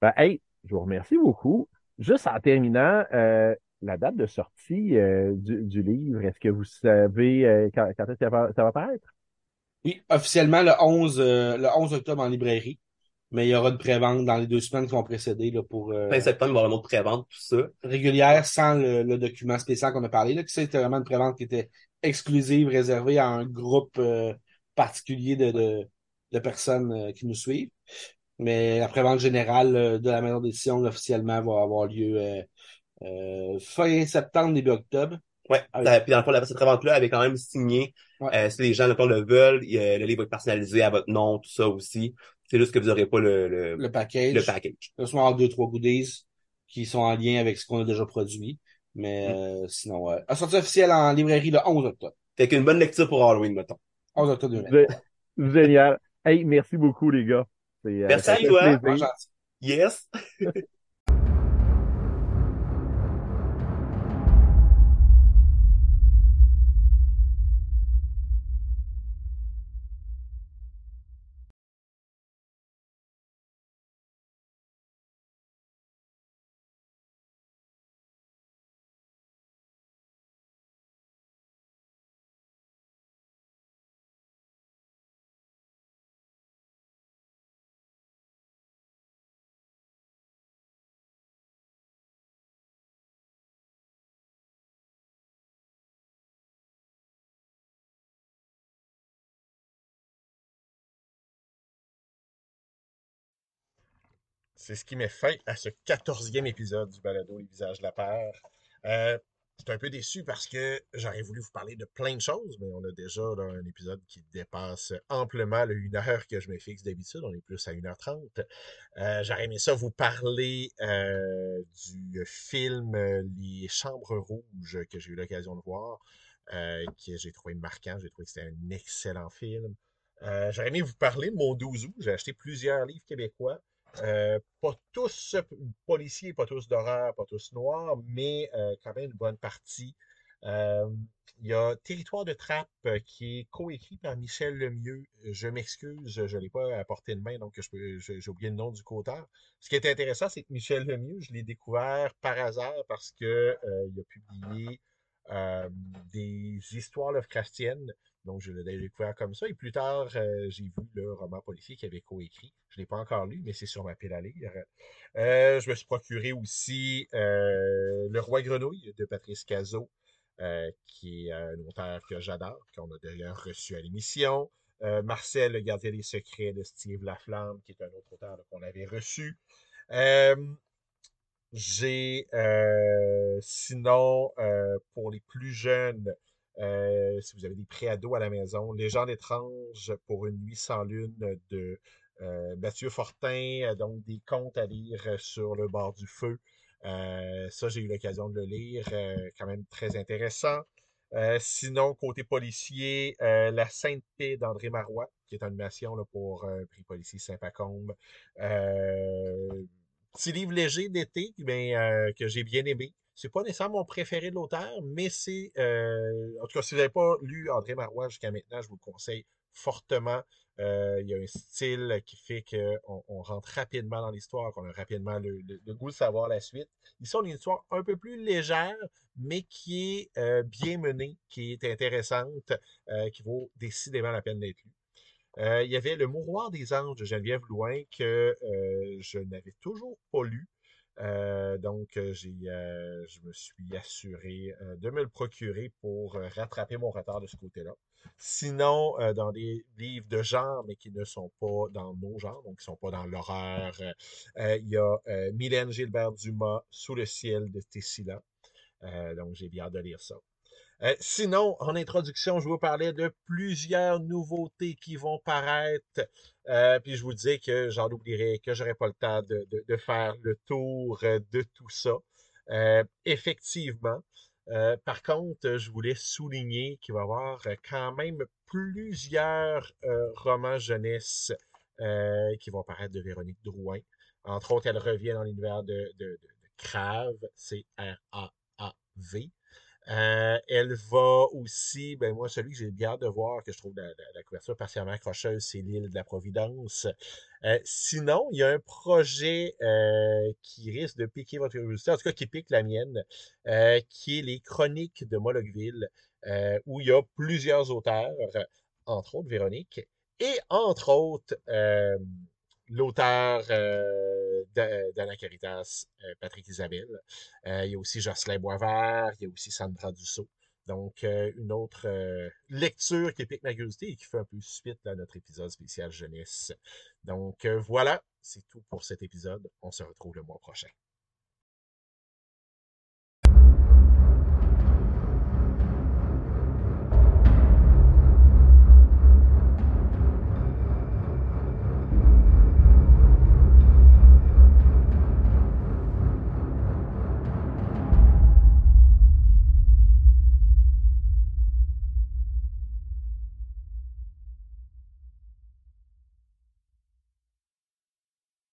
Ben, hey, je vous remercie beaucoup. Juste en terminant, euh, la date de sortie euh, du, du livre, est-ce que vous savez euh, quand, quand est-ce que ça va, ça va paraître? Oui, officiellement le 11, euh, le 11 octobre en librairie, mais il y aura une prévente dans les deux semaines qui vont précéder là, pour euh, Fin septembre, il va y avoir une autre prévente, tout ça. régulière sans le, le document spécial qu'on a parlé. Là, c'était vraiment une prévente qui était exclusive, réservée à un groupe euh, particulier de, de, de personnes euh, qui nous suivent. Mais la prévente générale euh, de la maison d'édition là, officiellement va avoir lieu euh, euh, fin septembre, début octobre. Ouais. Ah oui. Euh, Puis dans le fond, la- cette prévente-là avait quand même signé. Ouais. Euh, si les gens, mettons, le veulent, il, euh, le livre va être personnalisé à votre nom, tout ça aussi. C'est juste que vous aurez pas le, le, Le package. le package. Sûrement avoir deux, trois goodies qui sont en lien avec ce qu'on a déjà produit. Mais Mm. euh, sinon, euh, la sortie officielle en librairie le 11 octobre? Fait qu'une bonne lecture pour Halloween, mettons. 11 octobre 2020. Gé- Génial. Hey, merci beaucoup, les gars. Euh, Merci ça à toi. Yes! C'est ce qui met fin à ce quatorzième épisode du balado Les visages de la peur. Euh, je suis un peu déçu parce que j'aurais voulu vous parler de plein de choses, mais on a déjà un épisode qui dépasse amplement le 1 heure que je me fixe d'habitude. On est plus à 1h30. Euh, j'aurais aimé ça vous parler euh, du film Les Chambres Rouges que j'ai eu l'occasion de voir, que j'ai trouvé marquant. J'ai trouvé que c'était un excellent film. J'aurais aimé vous parler de mon 12 août. J'ai acheté plusieurs livres québécois. Euh, pas tous policiers, pas tous d'horreur, pas tous noirs, mais euh, quand même une bonne partie. Euh, il y a Territoire de trappe qui est coécrit par Michel Lemieux. Je m'excuse, je ne l'ai pas à portée de main, donc j'ai oublié le nom du co-auteur. Ce qui est intéressant, c'est que Michel Lemieux, je l'ai découvert par hasard parce que il a publié des histoires Lovecraftiennes. Donc, je l'ai découvert comme ça. Et plus tard, euh, j'ai vu le roman policier qu'il avait coécrit. Je ne l'ai pas encore lu, mais c'est sur ma pile à lire. Euh, je me suis procuré aussi euh, Le Roi Grenouille de Patrice Cazot, qui est un auteur que j'adore, qu'on a d'ailleurs reçu à l'émission. Marcel, le gardien des secrets de Steve Laflamme, qui est un autre auteur qu'on avait reçu. J'ai sinon, pour les plus jeunes, euh, si vous avez des préados à la maison, Légende étrange pour une nuit sans lune de euh, Mathieu Fortin, euh, donc des contes à lire sur le bord du feu. Euh, ça, j'ai eu l'occasion de le lire, euh, quand même très intéressant. Euh, sinon, côté policier, La Sainte Paix d'André Marois, qui est animation là, pour prix policier Saint-Pacombe. Petit livre léger d'été mais, que j'ai bien aimé. C'est pas nécessairement mon préféré de l'auteur, mais c'est... Euh, en tout cas, si vous n'avez pas lu André Marois jusqu'à maintenant, je vous le conseille fortement. Euh, il y a un style qui fait qu'on on rentre rapidement dans l'histoire, qu'on a rapidement le, goût de savoir la suite. Ils sont une histoire un peu plus légère, mais qui est euh, bien menée, qui est intéressante, qui vaut décidément la peine d'être lue. il y avait Le Mouroir des anges de Geneviève Louin que je n'avais toujours pas lu. Euh, donc, euh, euh, je me suis assuré de me le procurer pour rattraper mon retard de ce côté-là. Sinon, dans des livres de genre, mais qui ne sont pas dans nos genres, donc qui sont pas dans l'horreur, il y a Mylène Gilbert Dumas, Sous le ciel de Tessila. donc, j'ai bien hâte de lire ça. Euh, sinon, en introduction, je vous parlais de plusieurs nouveautés qui vont paraître. Euh, puis je vous disais que j'en oublierai, que j'aurais pas le temps de, faire le tour de tout ça. Euh, effectivement. par contre, je voulais souligner qu'il va y avoir quand même plusieurs romans jeunesse qui vont paraître de Véronique Drouin. Entre autres, elle revient dans l'univers de, de, Crave, c'est R-A-A-V. Euh, elle va aussi, ben moi, celui que j'ai bien de voir, que je trouve la, la, couverture particulièrement accrocheuse, c'est l'île de la Providence. Euh, sinon, il y a un projet euh, qui risque de piquer votre curiosité, en tout cas qui pique la mienne, qui est les Chroniques de Molochville, où il y a plusieurs auteurs, entre autres Véronique, et entre autres l'auteur euh, d'Anna Caritas, euh, Patrick Isabelle. Euh, il y a aussi Jocelyn Boisvert, il y a aussi Sandra Dussault. Donc, euh, une autre lecture qui pique ma curiosité et qui fait un peu suite à notre épisode spécial jeunesse. Donc, voilà, c'est tout pour cet épisode. On se retrouve le mois prochain.